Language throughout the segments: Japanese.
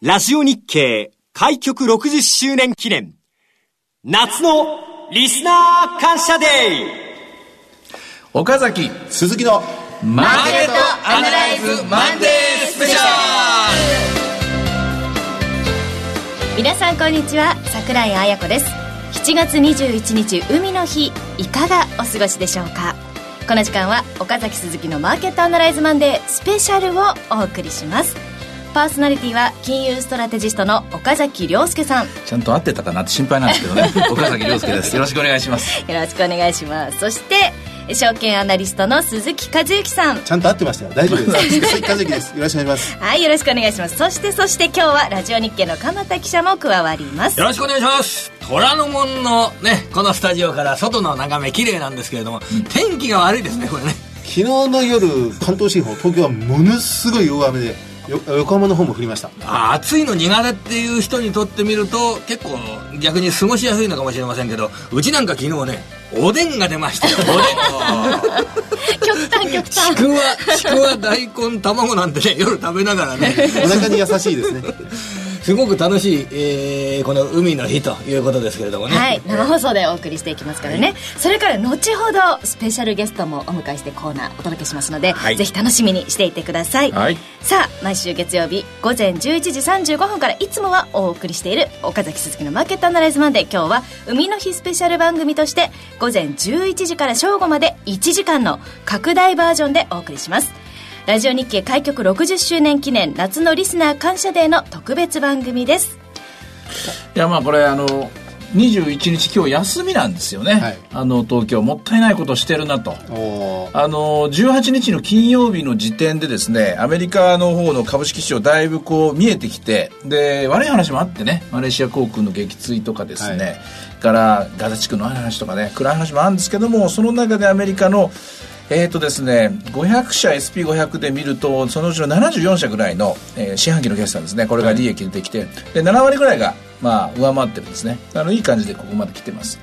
ラジオ日経開局60周年記念。夏のリスナー感謝デー岡崎鈴木のマーケットアナライズマンデースペシャ皆さんこんにちは桜井彩子です。7月21日海の日いかがお過ごしでしょうか？この時間は岡崎鈴木のマーケットアナライズマンデースペシャルをお送りしますパーソナリティは金融ストラテジストの岡崎亮介さん。ちゃんと合ってたかなって心配なんですけどね。岡崎亮介です。よろしくお願いします。よろしくお願いします。そして証券アナリストの鈴木和之さん。ちゃんと合ってましたよ。大丈夫です。鈴木和之です。よろしくお願いします。はいよろしくお願いします。そしてそして今日はラジオ日経の鎌田記者も加わります。よろしくお願いします。虎ノ門のねこのスタジオから外の眺め綺麗なんですけれども、うん、天気が悪いですねこれね。昨日の夜関東地方東京はものすごい大雨で横浜の方も降りました。あ暑いの苦手っていう人にとってみると結構逆に過ごしやすいのかもしれませんけどうちなんか昨日ねおでんが出ましたよ。おでん。極端極端。ちくわちくわ大根卵なんてね夜食べながらね。お腹に優しいですねすごく楽しい、えー、この海の日ということですけれどもね。はい。生放送でお送りしていきますからね、はい、それから後ほどスペシャルゲストもお迎えしてコーナーお届けしますので、はい、ぜひ楽しみにしていてください、はい、さあ毎週月曜日午前11時35分からいつもはお送りしている岡崎鈴木のマーケットアナライズマンデー今日は海の日スペシャル番組として午前11時から正午まで1時間の拡大バージョンでお送りしますラジオ日経開局60周年記念夏のリスナー感謝デーの特別番組です。いやまあこれあの21日今日休みなんですよね、はい、あの東京もったいないことしてるなと。あの18日の金曜日の時点でですねアメリカの方の株式市場だいぶこう見えてきてで悪い話もあってねマレーシア航空の撃墜とかですね、はい、からガザ地区の話とかね暗い話もあるんですけどもその中でアメリカのえっ、ー、とですね、500社 SP500 で見ると、そのうちの74社ぐらいの、えー、四半期の決算ですね、これが利益出てきて、で、7割ぐらいが、まあ、上回ってるんですね。あの、いい感じでここまで来てます。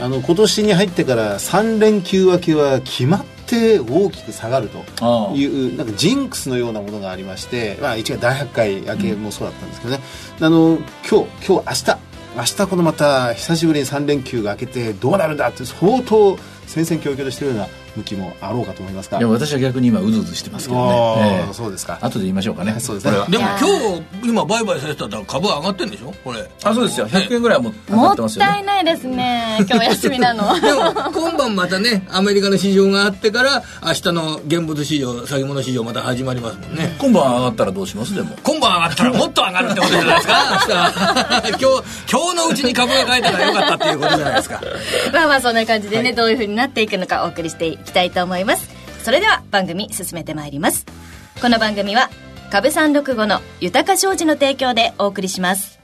あの、今年に入ってから3連休明けは決まって大きく下がるというなんかジンクスのようなものがありまして、まあ、一月大発会明けもそうだったんですけどね、うん、あの今日今日明日明日このまた久しぶりに3連休が明けてどうなるんだって相当戦々恐々としてるような向きもあろうかと思いますが。いや私は逆に今うずうずしてますけどね、えー、そうですか。後で言いましょうかね。そうですね。でも今日今売買されてたら株上がってるんでしょ？これ。あそうですよ。100円ぐらいも上がってますよ、ね、もったいないですね。今日休みなの。でも今晩またねアメリカの市場があってから明日の現物市場先物市場また始まりますもんね。今晩上がったらどうします？でも。今晩上がったらもっと上がるってことじゃないですか。今日今日のうちに株が買えたらよかったっていうことじゃないですか。まあまあそんな感じでね、はい、どういうふうになっていくのかお送りしていきたいと思います。それでは番組進めてまいります。この番組は株三六五の豊商事の提供でお送りします。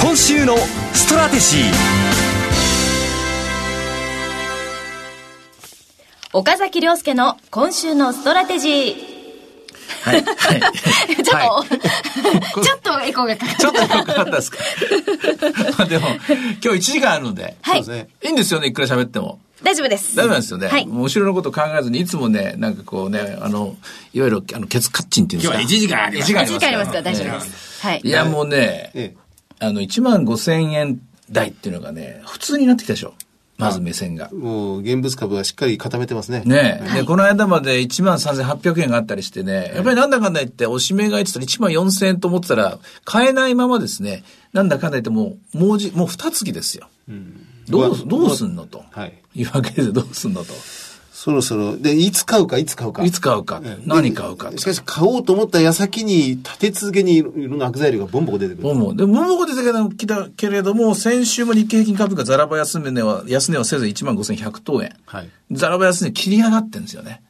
今週のストラテジー。岡崎亮介の今週のストラテジーはい。はい。ちょっと、はい、ちょっとエコーがかかった。ちょっとエコーかかったですか？ま あでも、今日1時間あるので、はい。いいんですよね、いくら喋っても。大丈夫です。大丈夫なんですよね。はい。後ろのこと考えずに、いつもね、なんかこうね、あの、いわゆる、あの、ケツカッチンっていうんですか？今日は1時間あります。1時間ありますから大丈夫です。はい。いや、もうね、あの、1万5千円台っていうのがね、普通になってきたでしょ。まず目線が。もう、現物株はしっかり固めてますね。ね、はい、で、この間まで1万3800円があったりしてね、やっぱりなんだかんだ言って、おしめが言ってたら1万4000円と思ってたら、買えないままですね、なんだかんだ言ってもう、もうじ、もう二月ですよ。うんどう、どうすんのと。はい。いうわけでどうすんのと。そろそろ、で、いつ買うか、いつ買うか。いつ買うか。何買うか。しかし、買おうと思った矢先に、立て続けにいろんな悪材料がボンボコ出てくる。ボンボコ。で、ボンボコ出てきたけれども、先週も日経平均株価ザラバ安値は、安値はせいぜい1万5100等円。はい。ザラバ安値切り上がってるんですよね。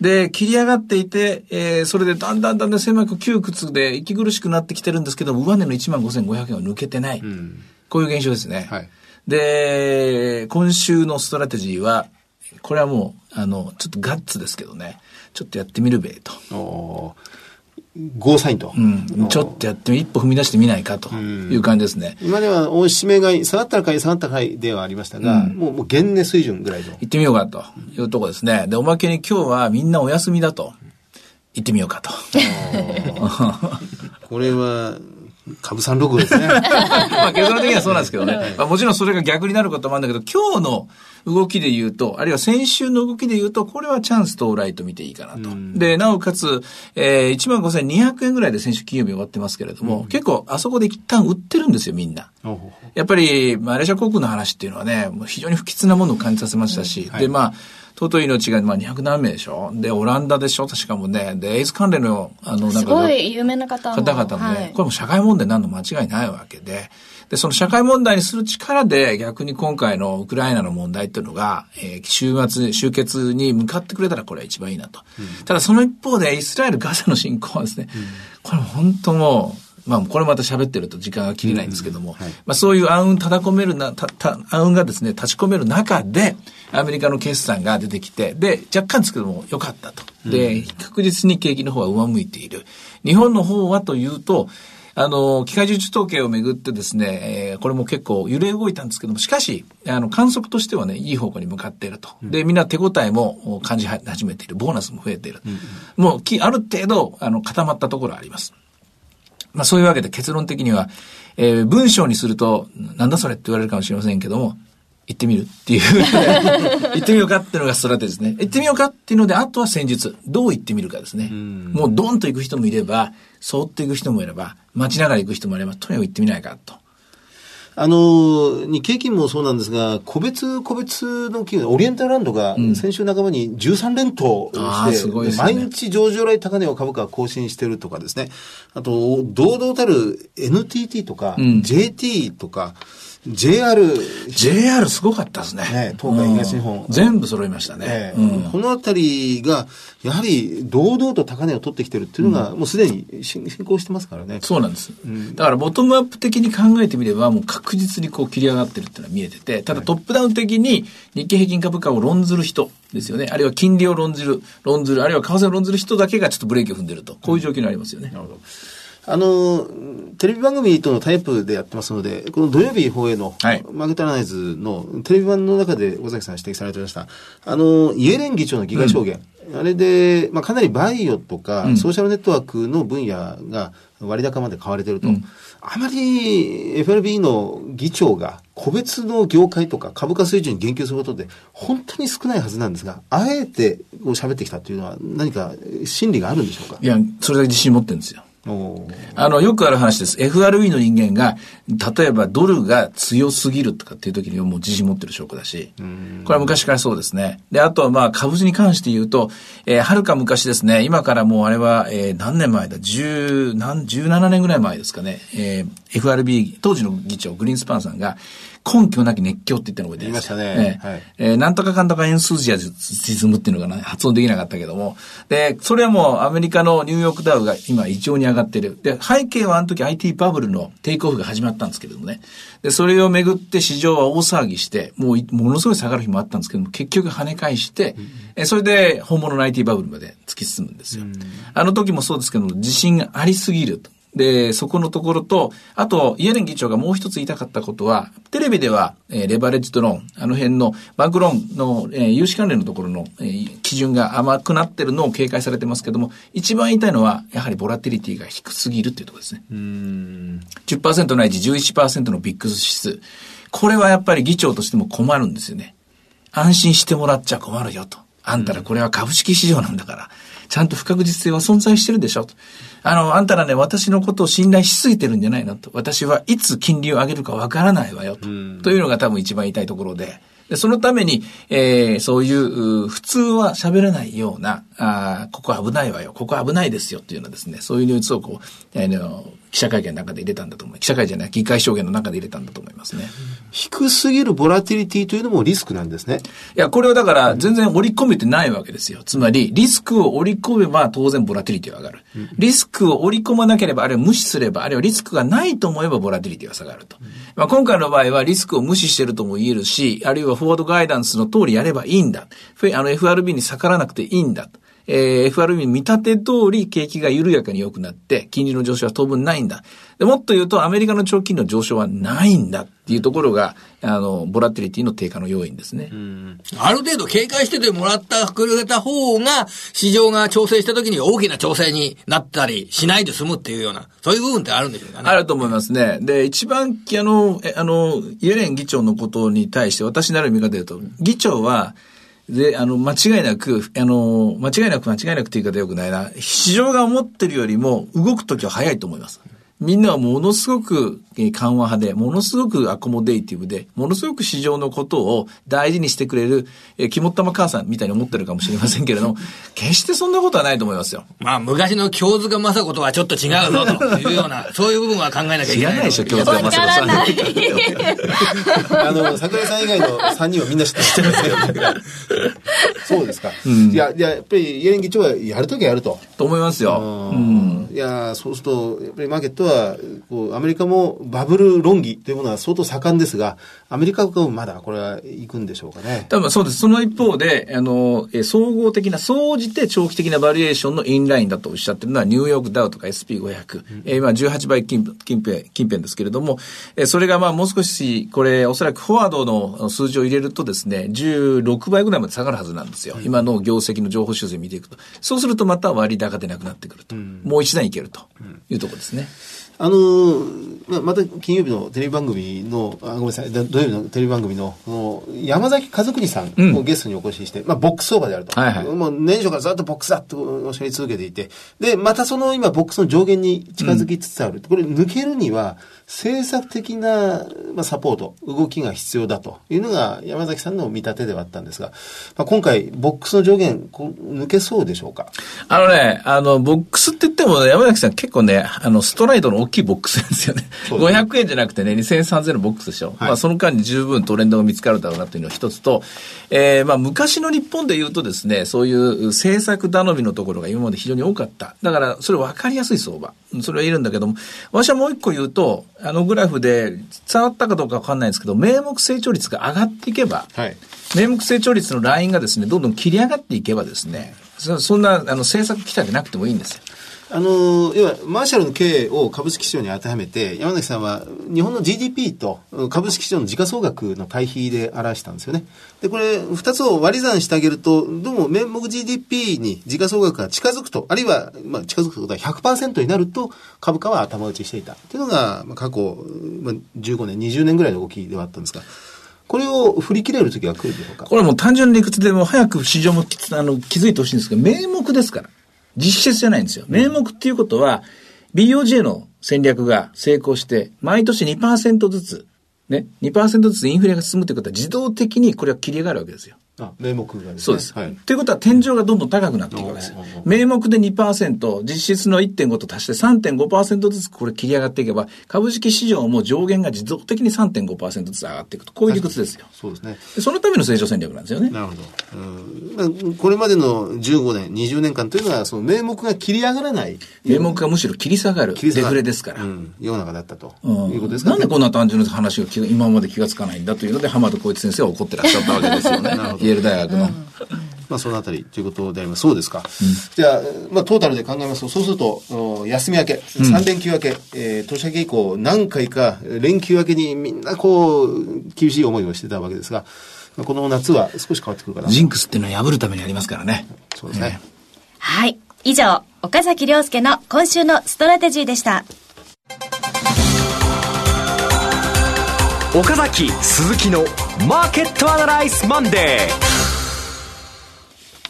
で、切り上がっていて、えー、それでだんだんだんだん狭く窮屈で息苦しくなってきてるんですけど上値の1万5500円は抜けてない。うん、こういう現象ですね。はい。で、今週のストラテジーは、これはもう、あの、ちょっとガッツですけどね、ちょっとやってみるべと。おゴーサインと。うん。ちょっとやってみ、一歩踏み出してみないかという感じですね。今では、おしめが下がったら買い、下がったら買いではありましたが、うん、もう、もう、現値水準ぐらいと。行ってみようかというところですね。で、おまけに今日はみんなお休みだと。行ってみようかと。これは、株三六ですね。まあ結論的にはそうなんですけどね。まあもちろんそれが逆になることもあるんだけど、今日の動きで言うと、あるいは先週の動きで言うと、これはチャンス到来と見ていいかなと。で、なおかつ、えー、15,200円ぐらいで先週金曜日終わってますけれども、結構あそこで一旦売ってるんですよ、みんな。やっぱり、マレーシア航空の話っていうのはね、非常に不吉なものを感じさせましたし、はい、で、まあ、尊い命が、まあ、200何名でしょ？で、オランダでしょ？確かもね。で、エイズ関連の、あの、なんか。すごい有名な方方々もね、はい、これも社会問題になるの間違いないわけで、で、その社会問題にする力で逆に今回のウクライナの問題っていうのが、えー、終末、終結に向かってくれたらこれは一番いいなと。うん、ただその一方でイスラエル・ガザの侵攻はですね、うん、これ本当もう、まあ、これまた喋ってると時間が切れないんですけども、はい、まあ、そういう暗雲叩込めるな、た、た、暗雲がですね、立ち込める中で、アメリカの決算が出てきて、で、若干ですけども、良かったと。で、確実に景気の方は上向いている。日本の方はというと、あの、機械受注統計をめぐってですね、えー、これも結構揺れ動いたんですけども、しかし、あの、観測としてはね、いい方向に向かっていると。で、みんな手応えも感じ始めている。ボーナスも増えている。うん、もう、ある程度、あの、固まったところあります。まあそういうわけで結論的には、えー、文章にすると、なんだそれって言われるかもしれませんけども、行ってみるっていう 行ってみようかっていうのがストラテですね。行ってみようかっていうので、あとは戦術。どう行ってみるかですね。もうドンと行く人もいれば、そっと行く人もいれば、待ちながら行く人もいれば、とにかく行ってみないかと。あの、日経金もそうなんですが、個別個別の企業、オリエンタルランドが先週半ばに13連投して、うんね、毎日上場来高値を株価更新してるとかですね。あと、堂々たる NTT とか、うん、JT とか、JR。JR すごかったですね。ね東海東日本。全部揃いましたね。うん、このあたりが、やはり堂々と高値を取ってきてるっていうのが、もうすでに進行してますからね。そうなんです。だからボトムアップ的に考えてみれば、もう確実にこう切り上がってるっていうのは見えてて、ただトップダウン的に日経平均株価を論ずる人ですよね。あるいは金利を論ずる、論ずる、あるいは為替を論ずる人だけがちょっとブレーキを踏んでると。こういう状況にありますよね。なるほど。あの、テレビ番組とのタイプでやってますので、この土曜日放映の、はい、マーケットアナライズのテレビ版の中で尾崎さん指摘されてました、あの、イエレン議長の議会証言、うん、あれで、まあ、かなりバイオとか、うん、ソーシャルネットワークの分野が割高まで買われてると。うん、あまり FRB の議長が個別の業界とか株価水準に言及することで本当に少ないはずなんですが、あえてこう喋ってきたというのは何か心理があるんでしょうか？いや、それだけ自信持ってるんですよ。あの、よくある話です。FRB の人間が、例えばドルが強すぎるとかっていう時にはもう自信持ってる証拠だし、これは昔からそうですね。で、あとはまあ株に関して言うと、えー、はるか昔ですね、今からもうあれは、えー、何年前だ、十、何、十七年ぐらい前ですかね、えー、FRB、当時の議長、グリーンスパンさんが、根拠なき熱狂って言ったのが出てましたね。はい、えー、なんとかかんとかエンスージアズムっていうのが、ね、発音できなかったけども。で、それはもうアメリカのニューヨークダウが今異常に上がってる。で、背景はあの時 IT バブルのテイクオフが始まったんですけれどもね。で、それをめぐって市場は大騒ぎして、もうものすごい下がる日もあったんですけども、結局跳ね返して、うん、えそれで本物の IT バブルまで突き進むんですよ。うん、あの時もそうですけども、自信がありすぎると。で、そこのところと、あと、イエレン議長がもう一つ言いたかったことは、テレビでは、えー、レバレッジドローン、あの辺のバンクローンの、えー、融資関連のところの、えー、基準が甘くなってるのを警戒されてますけども、一番言いたいのは、やはりボラティリティが低すぎるっていうところですね。うん10%ないし11%のビッグ指数。これはやっぱり議長としても困るんですよね。安心してもらっちゃ困るよと。あんたらこれは株式市場なんだから、ちゃんと不確実性は存在してるでしょと。あの、あんたらね、私のことを信頼しすぎてるんじゃないのと。私はいつ金利を上げるかわからないわよと。というのが多分一番言いたいところで。で、そのために、えー、そういう、普通は喋れないような、あここ危ないわよ、ここ危ないですよっていうのはですね、そういうニュースをこう、えー、記者会見の中で入れたんだと思います。記者会見じゃない、議会証言の中で入れたんだと思いますね。低すぎるボラティリティというのもリスクなんですね。いや、これはだから全然織り込めてないわけですよ。つまり、リスクを織り込めば当然ボラティリティは上がる。リスクを織り込まなければ、あるいは無視すれば、あるいはリスクがないと思えばボラティリティは下がると。まあ、今回の場合はリスクを無視してるとも言えるし、あるいはフォワードガイダンスの通りやればいいんだ。あの FRB に逆らわなくていいんだ。えー、FRB 見立て通り景気が緩やかに良くなって、金利の上昇は当分ないんだ。でもっと言うと、アメリカの長期金利の上昇はないんだっっていうところが、あの、ボラティリティの低下の要因ですね。ある程度警戒しててもらった、くれた方が、市場が調整した時に大きな調整になったりしないで済むっていうような、そういう部分ってあるんでしょうかね。あると思いますね。で、一番、あの、あの、イエレン議長のことに対して私なる見方で言うと、議長は、で、あの、間違いなく、あの、間違いなく間違いなくって言い方よくないな。市場が思ってるよりも動くときは早いと思います。みんなはものすごく緩和派で、ものすごくアコモデイティブで、ものすごく市場のことを大事にしてくれる、え肝っ玉母さんみたいに思ってるかもしれませんけれども、決してそんなことはないと思いますよ。まあ、昔の京塚雅子とはちょっと違うぞ というような、そういう部分は考えなきゃいけない。知らないでしょ、京塚雅子さん。あの、桜井さん以外の3人はみんな知ってますけど。そうですか。うん、いや、いや、やっぱり、イエレン議長はやるときはやると。と思いますよ。うん。いや、そうすると、やっぱりマーケットは、こう、アメリカもバブル論議というものは相当盛んですが、アメリカもまだこれは行くんでしょうかね。多分そうです。その一方で、あの、総合的な、総じて長期的なバリエーションのインラインだとおっしゃってるのは、ニューヨークダウとか SP500、うん、えー、今18倍近近辺、近辺ですけれども、えー、それがまあもう少し、これ、おそらくフォワードの数字を入れるとですね、16倍ぐらいまで下がるはずなんですよ。うん、今の業績の情報修正見ていくと。そうするとまた割高でなくなってくると。うん、もう一段いけるというところですね。あのままた金曜日のテレビ番組の、あごめんなさい、土曜日のテレビ番組の、の山崎和邦さんをゲストにお越しして、うん、まあ、ボックスオーバーであると。はいはい、もう年初からずっとボックスだとおっしゃり続けていて、で、またその今、ボックスの上限に近づきつつある。うん、これ抜けるには、政策的な、まあ、サポート、動きが必要だというのが山崎さんの見立てではあったんですが、まあ、今回、ボックスの上限、こ抜けそうでしょうか？あのね、あの、ボックスって言っても、山崎さん結構ね、あの、ストライドの大きいボックスなんですよね。500円じゃなくてね、2000、3000のボックスでしょ。はい、まあ、その間に十分トレンドが見つかるだろうなというのが一つと、えー、まあ、昔の日本で言うとですね、そういう政策頼みのところが今まで非常に多かった。だから、それ分かりやすい相場。それは言えるんだけども、私はもう一個言うと、あのグラフで伝わったかどうかわかんないんですけど、名目成長率が上がっていけば、はい、名目成長率のラインがですね、どんどん切り上がっていけばですね、そんなあの政策期待でなくてもいいんですよ。あの、要は、マーシャルの経営を株式市場に当てはめて、山崎さんは、日本の GDP と株式市場の時価総額の対比で表したんですよね。で、これ、二つを割り算してあげると、どうも名目 GDP に時価総額が近づくと、あるいは、まあ、近づくことは100%になると、株価は頭打ちしていた。というのが、まあ、過去、まあ、15年、20年ぐらいの動きではあったんですが、これを振り切れる時が来るでしょうか？これはもう単純な理屈でも早く市場もあの気づいてほしいんですけど、名目ですから。実質じゃないんですよ。名目っていうことは、BOJ の戦略が成功して、毎年2%ずつ、ね、2%ずつインフレが進むということは自動的にこれは切り上がるわけですよ。あ、名目がですね。そうです。はい。ということは天井がどんどん高くなっていくわけですよ。名目で2%、実質の1.5と足して3.5%ずつこれ切り上がっていけば、株式市場も上限が自動的に3.5%ずつ上がっていくと。こういう理屈ですよ。そうですね。そのための成長戦略なんですよね。なるほど。うん、これまでの15年、20年間というのは、その名目が切り上がらない。名目がむしろ切り下がる。デフレですから。うん。世の中だったと。いうことですか、なんでこんな単純な話が今まで気がつかないんだというので、浜田光一先生は怒ってらっしゃったわけですよね。なるほど。イェール大学の。まあ、そのあたりということであります。そうですか。うん、じゃあ、まあ、トータルで考えますと、そうすると、休み明け、3連休明け、えー、年明け以降、何回か連休明けにみんなこう、厳しい思いをしてたわけですが、この夏は少し変わってくるかな。ジンクスっていうのは破るためにありますからね。そうですね。はい。以上、岡崎亮介の今週のストラテジーでした。岡崎鈴木のマーケットアナライズマンデー。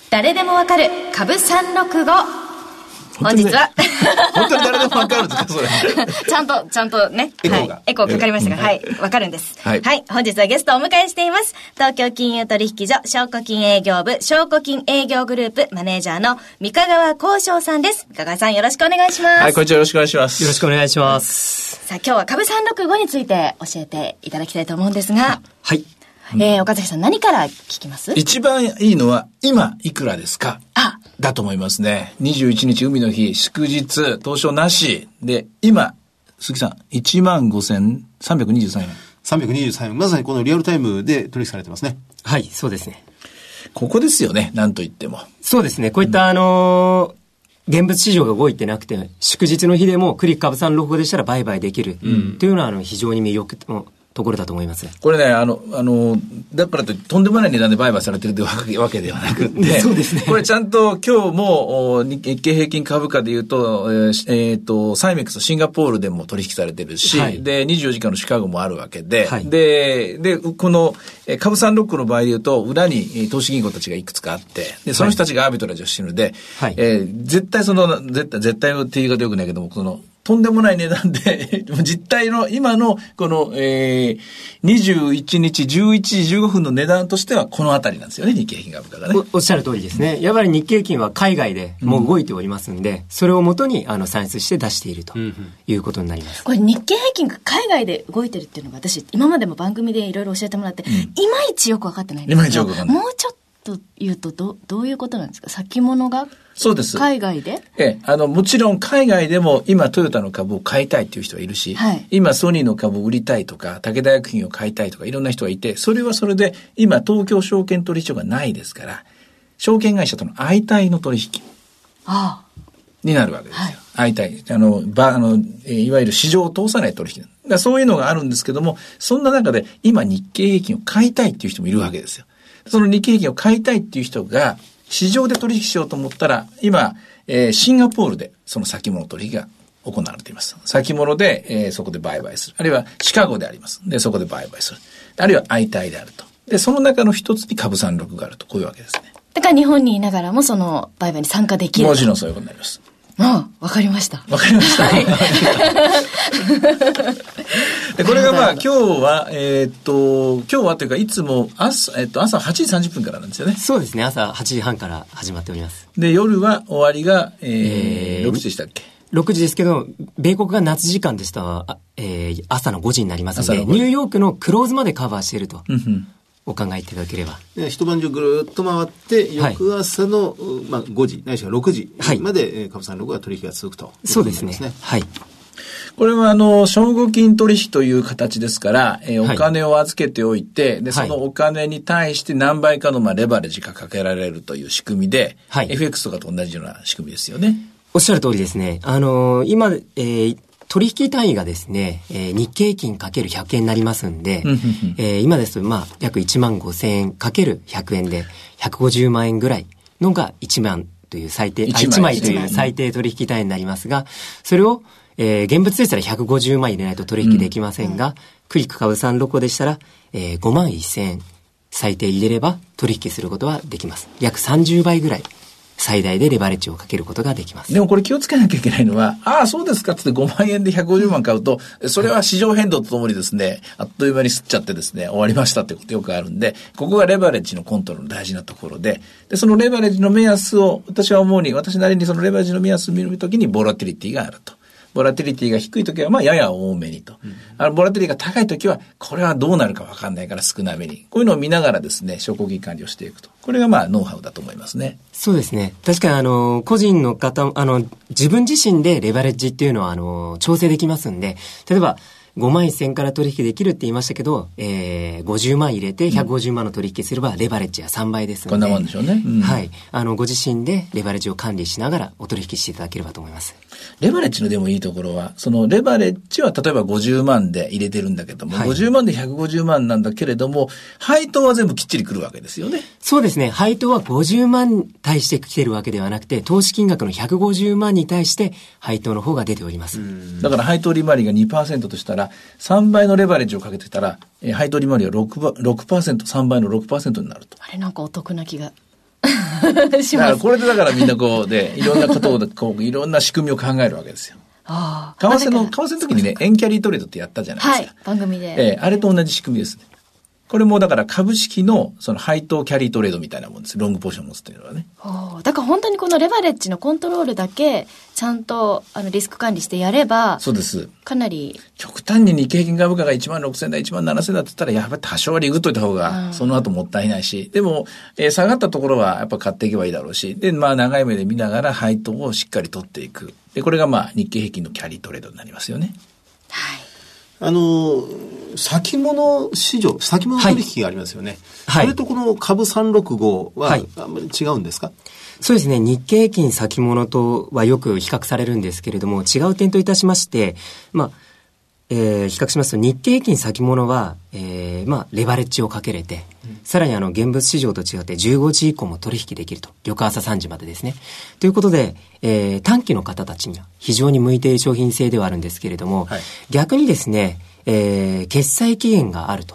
誰でもわかる株365本日は。本当に誰でもわかるんですか、それ。ちゃんと、ちゃんとね。エコーが。エコーかかりましたが、はい。わかるんです。はい。本日はゲストをお迎えしています。東京金融取引所、証拠金営業部、証拠金営業グループ、マネージャーの三河川幸翔さんです。三河川さん、よろしくお願いします。はい、こんにちは、よろしくお願いします。よろしくお願いします。さあ、今日は株365について教えていただきたいと思うんですが。はい。えー、岡崎さん何から聞きます？一番いいのは、今いくらですか？あだと思いますね。21日海の日、祝日、当初なし。で、今、鈴木さん、15,323円。323円。まさにこのリアルタイムで取引されてますね。はい、そうですね。ここですよね、なんと言っても。そうですね。こういった、あのー現物市場が動いてなくて、祝日の日でもクリック株365でしたら売買できる、うん、というのはあの非常に魅力ところだと思います。これね、あの、あの、だからととんでもない値段で売買されてるわけではなくて、そうですね。これちゃんと今日も日経平均株価で言うと、えー、えー、と、サイメックスシンガポールでも取引されてるし、はい、で、24時間のシカゴもあるわけで、はい、で、で、この株三ロックの場合で言うと、裏に投資銀行たちがいくつかあって、で、その人たちがアービトラージをしてるので、はい、えー、絶対その、絶対、絶対って言い方よくないけども、その、とんでもない値段で 実態の今のこの、えー、21日11時15分の値段としてはこのあたりなんですよね、日経平均株価がねお。っしゃる通りですね。やっぱり日経平均は海外でもう動いておりますんで、うん、それをもとにあの算出して出しているということになります。これ日経平均が海外で動いてるっていうのが私、今までも番組でいろいろ教えてもらって、うん、いまいちよく分かってないんですけど、もうちょっと言うとど、どういうことなんですか？先物が？そうです。海外で？ええ、あの、もちろん海外でも今トヨタの株を買いたいっていう人はいるし、はい、今ソニーの株を売りたいとか、武田薬品を買いたいとかいろんな人がいて、それはそれで今東京証券取引所がないですから、証券会社との相対の取引になるわけですよ。はい、相対。あの、ば、あの、いわゆる市場を通さない取引。だそういうのがあるんですけども、そんな中で今日経平均を買いたいっていう人もいるわけですよ。その日経平均を買いたいっていう人が、市場で取引しようと思ったら、今、えー、シンガポールでその先物取引が行われています。先物で、えー、そこで売買する。あるいはシカゴであります。で、そこで売買する。あるいは相対であると。で、その中の一つに株三六があると、こういうわけですね。だから日本にいながらもその売買に参加できる。もちろんそういうことになります。ああ、わかりました。わかりました。はい、でこれがまあ 今日は、えー、っと、今日はというかいつも朝、えー、っと、朝8時30分からなんですよね。そうですね。朝8時半から始まっております。で、夜は終わりが、えー、えー、6時でしたっけ？6時ですけど、米国が夏時間ですと、えー、朝の5時になりますので、ニューヨークのクローズまでカバーしていると。お考えいただければ。一晩中ぐるっと回って、翌朝の、はい、まあ、5時、ないしは6時まで、はい、株三六が取引が続くと、そうですね。はい。これはあの、証拠金取引という形ですから、えー、お金を預けておいて、はい、で、そのお金に対して何倍かのまあレバレッジがかけられるという仕組みで、はい、FX とかと同じような仕組みですよね。おっしゃる通りですね。あのー、今、えー、取引単位がですね、えー、日経金かける100円になりますんで、えー、今ですと、まあ、約1万5千円かける100円で、150万円ぐらいのが1万という最低、1, 1枚という最低取引単位になりますが、それを、えー、現物でしたら150万入れないと取引できませんが、うん、クリック株三ロコでしたら、えー、5万1千円最低入れれば取引することはできます。約30倍ぐらい最大でレバレッジをかけることができます。でもこれ気をつけなきゃいけないのは、ああ、そうですかって5万円で150万買うと、それは市場変動とともにですね、あっという間に吸っちゃってですね、終わりましたってことよくあるんで、ここがレバレッジのコントロールの大事なところで、で、そのレバレッジの目安を、私は思うに、私なりにそのレバレッジの目安を見るときにボラティリティがあると。ボラティリティが低いときは、まあ、やや多めにと。うん、あの、ボラティリティが高いときは、これはどうなるかわかんないから少なめに。こういうのを見ながらですね、証拠金管理をしていくと。これがまあ、ノウハウだと思いますね。そうですね。確かに、あの、個人の方、あの、自分自身でレバレッジっていうのは、あの、調整できますんで、例えば、5万1000から取引できるって言いましたけど、えー、50万入れて150万の取引すれば、レバレッジは3倍ですので、こんなもんでしょうね。うん、はい。あの、ご自身でレバレッジを管理しながらお取引していただければと思います。レバレッジのでもいいところは、そのレバレッジは例えば50万で入れてるんだけども、はい、50万で150万なんだけれども、配当は全部きっちりくるわけですよね。そうですね。配当は50万対して来てるわけではなくて、投資金額の150万に対して配当の方が出ております。だから配当利回りが2%としたら、3倍のレバレッジをかけてたら、配当利回りは 6%, 6%、3倍の6%になると。あれなんかお得な気が。します。これでだからみんなこうで、いろんなことを、こう、いろんな仕組みを考えるわけですよ。ああ。為替の、為替の時にね、エンキャリートレードってやったじゃないですか。はい、番組で。ええー、あれと同じ仕組みですね。これもだから株式のその配当キャリートレードみたいなもんです。ロングポジション持つというのはね。だから本当にこのレバレッジのコントロールだけ、ちゃんとあのリスク管理してやれば、そうです。かなり。極端に日経平均株価が1万6000だ、1万7000だって言ったら、やっぱり多少はリグっといた方が、その後もったいないし、でも、えー、下がったところはやっぱ買っていけばいいだろうし、で、まあ長い目で見ながら配当をしっかり取っていく。で、これがまあ日経平均のキャリートレードになりますよね。はい。あの、先物市場、先物取引がありますよね。はい。それとこの株365は、あんまり違うんですか、そうですね。日経平均先物とはよく比較されるんですけれども、違う点といたしまして、まあ、えー、比較しますと日経平均先物は、えー、まあ、レバレッジをかけれて、うん、さらにあの、現物市場と違って15時以降も取引できると。翌朝3時までですね。ということで、えー、短期の方たちには非常に向いている商品性ではあるんですけれども、はい、逆にですね、えー、決済期限があると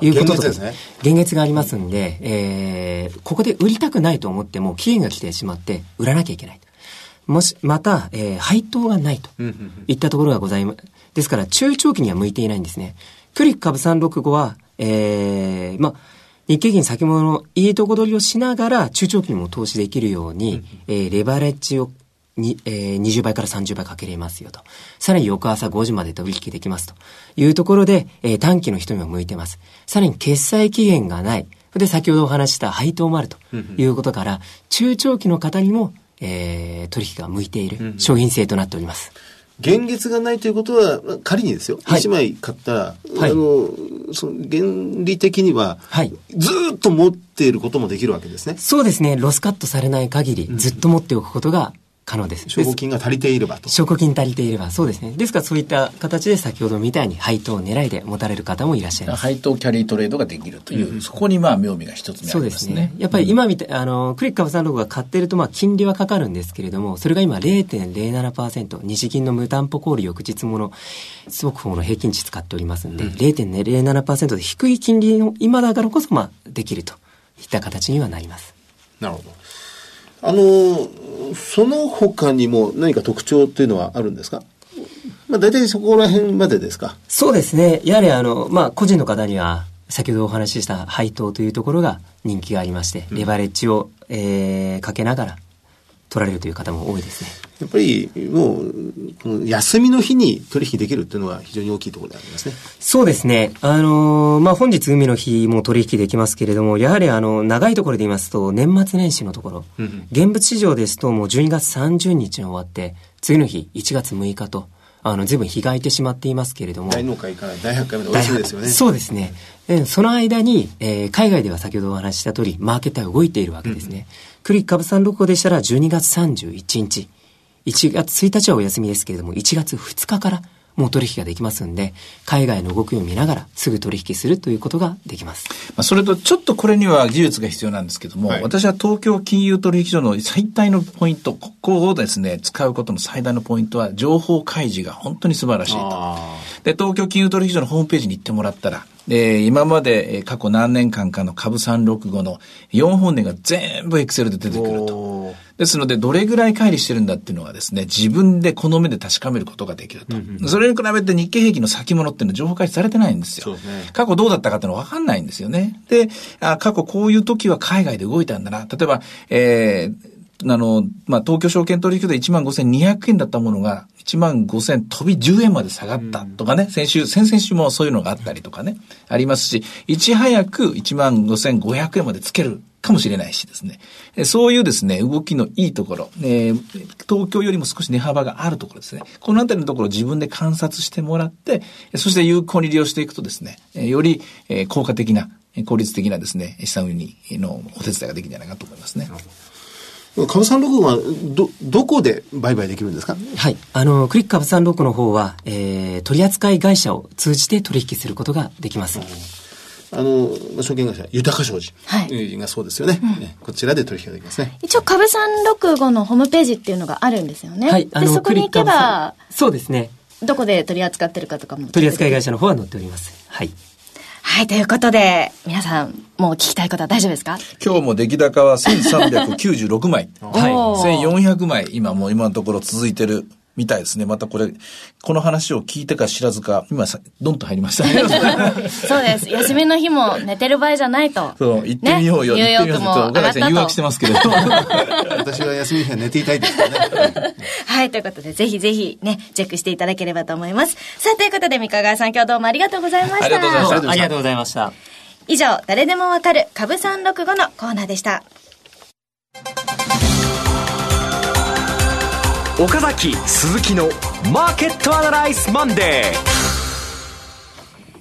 いうことと、ね、現月がありますんで、えー、ここで売りたくないと思っても期限が来てしまって売らなきゃいけない。もし、また、えー、配当がないといったところがございます。ですから、中長期には向いていないんですね。クリック株365は、えー、まあ、日経金先物のいいとこ取りをしながら、中長期にも投資できるように、えー、レバレッジをに、えー、20倍から30倍かけれますよと。さらに翌朝5時まで取引できますというところで、えー、短期の人にも向いてます。さらに決済期限がない。で、先ほどお話した配当もあるということから、中長期の方にもえー、取引が向いている商品性となっております。現月がないということは、仮にですよ、はい、1枚買ったら、はい、あの、その原理的には、はい、ずっと持っていることもできるわけですね。そうですね。ロスカットされない限り、ずっと持っておくことが可能です。証拠金が足りていればと。証拠金足りていれば、そうですね。ですからそういった形で先ほどみたいに配当狙いで持たれる方もいらっしゃいます。配当キャリートレードができるという、うん、そこにまあ妙味が一つ目ありますね。そうですね。やっぱり今みたい、あの、クリック株365が買ってるとまあ金利はかかるんですけれども、それが今0.07%、日銀の無担保コール翌日もの、速報の平均値使っておりますんで、うん、0.07%で低い金利の今だからこそまあできるといった形にはなります。なるほど。あの、その他にも何か特徴っていうのはあるんですか？まあ、大体そこら辺までですか？そうですね。やはりあの、まあ、個人の方には、先ほどお話しした配当というところが人気がありまして、レバレッジを、えー、かけながら取られるという方も多いですね。やっぱりもう、この休みの日に取引できるっていうのは非常に大きいところでありますね。そうですね。あのー、まあ、本日海の日も取引できますけれども、やはりあの、長いところで言いますと、年末年始のところ、うん、現物市場ですともう12月30日に終わって、次の日1月6日と、あの、随分日が空いてしまっていますけれども。大納会から大発会までお休みですよね。そうですね。その間に、えー、海外では先ほどお話しした通り、マーケットは動いているわけですね。うん、クリック株365でしたら12月31日。1月1日はお休みですけれども、1月2日からもう取引ができますんで、海外の動きを見ながらすぐ取引するということができます。まあ、それとちょっとこれには技術が必要なんですけども、はい、私は東京金融取引所の最大のポイント、ここをですね、使うことの最大のポイントは、情報開示が本当に素晴らしいと。で、東京金融取引所のホームページに行ってもらったら、で、今まで過去何年間かの株365の4本年が全部エクセルで出てくると。ですので、どれぐらい乖離してるんだっていうのはですね、自分でこの目で確かめることができると。うんうん、それに比べて日経平均の先物っていうのは情報開示されてないんですよ。過去どうだったかっていうのは分かんないんですよね。で、あ過去こういう時は海外で動いたんだな。例えば、えー、あの、まあ、東京証券取引所で1万5200円だったものが、1万5000飛び10円まで下がったとかね、先週、先々週もそういうのがあったりとかね、ありますし、いち早く1万5500円までつけるかもしれないしですね。そういうですね、動きのいいところ、えー、東京よりも少し値幅があるところですね。このあたりのところを自分で観察してもらって、そして有効に利用していくとですね、より効果的な、効率的なですね、資産運用のお手伝いができるんじゃないかと思いますね。株三六はど、どこで売買できるんですか？はい。あの、クリック株三六の方は、えー、取扱会社を通じて取引することができます。あの、証券会社、豊か商事。はい。がそうですよね。うん、こちらで取引ができますね。一応、株三六五のホームページっていうのがあるんですよね。はい。で、そこに行けば、そうですね。どこで取り扱ってるかとかも。取扱会社の方は載っております。はい。はい、ということで、皆さん、もう聞きたいことは大丈夫ですか？今日も出来高は1396枚。はい。1400枚、今もう今のところ続いてるみたいですね。またこれ、この話を聞いてか知らずか、今さ、ドンと入りましたね。そうです。休みの日も寝てる場合じゃないと。そう、行ってみようよ。ね、ニューヨークも上がったと。誘惑してますけれど。私は休みの日は寝ていたいですね。はい、ということで、ぜひぜひね、チェックしていただければと思います。さあ、ということで、三河川さん、今日どうもありがとうございました。ありがとうございました。ありがとうございました。以上、誰でもわかる株365のコーナーでした。岡崎鈴木のマーケットアナライズマンデー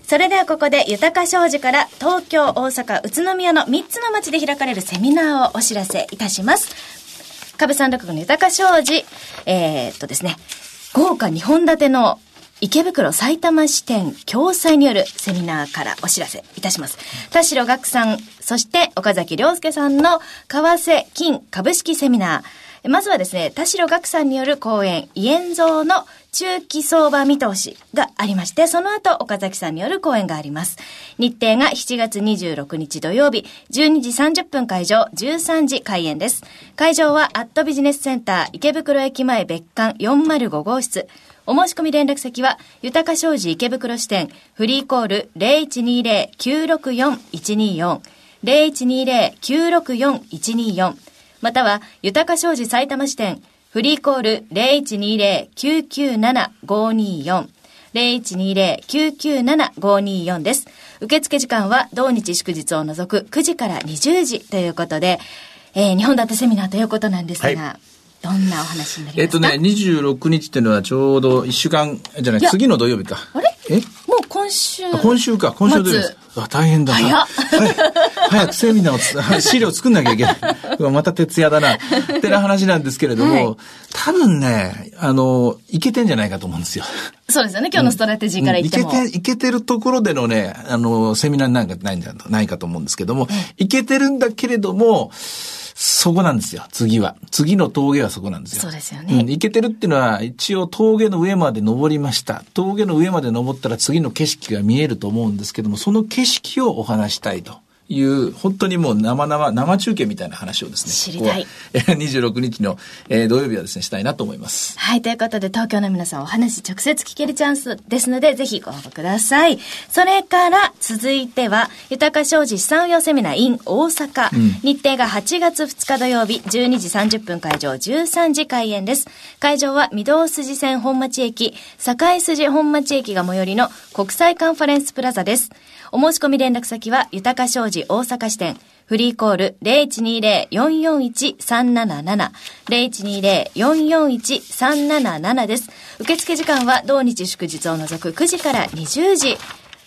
それではここで豊か商事から東京、大阪、宇都宮の3つの町で開かれるセミナーをお知らせいたします。株三六の豊か商事、えー、っとですね、豪華2本立ての池袋埼玉支店共催によるセミナーからお知らせいたします。田代岳さん、そして岡崎良介さんの為替金株式セミナー。まずはですね、田代岳さんによる講演、イエンゾーの中期相場見通しがありまして、その後、岡崎さんによる講演があります。日程が7月26日土曜日、12時30分会場、13時開演です。会場は、アットビジネスセンター池袋駅前別館405号室。お申し込み連絡先は、豊か商事池袋支店、フリーコール0120-964-124、0120-964-124、または、豊か商事埼玉支店、フリーコール0120-997-524、0120-997-524です。受付時間は同日祝日を除く9時から20時ということで、えー、日本立てセミナーということなんですが、はいどんなお話になりますか？えっとね、26日っていうのはちょうど1週間じゃない、次の土曜日か。あれ？え？もう今週。今週か、今週です。あ、大変だな。早早くセミナーを資料作んなきゃいけない。また徹夜だな。ってな話なんですけれども、はい、多分ね、あの、いけてんじゃないかと思うんですよ。そうですよね、今日のストラテジーから言っても。うん、いけて、いけてるところでのね、あの、セミナーなんかないんじゃないかと思うんですけども、いけてるんだけれども、そこなんですよ、次は。次の峠はそこなんですよ。そうですよね。うん、行けてるっていうのは、一応峠の上まで登りました。峠の上まで登ったら次の景色が見えると思うんですけども、その景色をお話したいと。いう、本当にもう生々、生中継みたいな話をですね。知りたい。26日の、えー、土曜日はですね、したいなと思います。はい、ということで東京の皆さんお話直接聞けるチャンスですので、ぜひご応募ください。それから続いては、豊か商事資産運用セミナー in 大阪。うん、日程が8月2日土曜日、12時30分会場、13時開演です。会場は御堂筋線本町駅、堺筋本町駅が最寄りの国際カンファレンスプラザです。お申し込み連絡先は、豊か商事大阪支店、フリーコール0120-441-377、0120-441-377です。受付時間は同日祝日を除く9時から20時。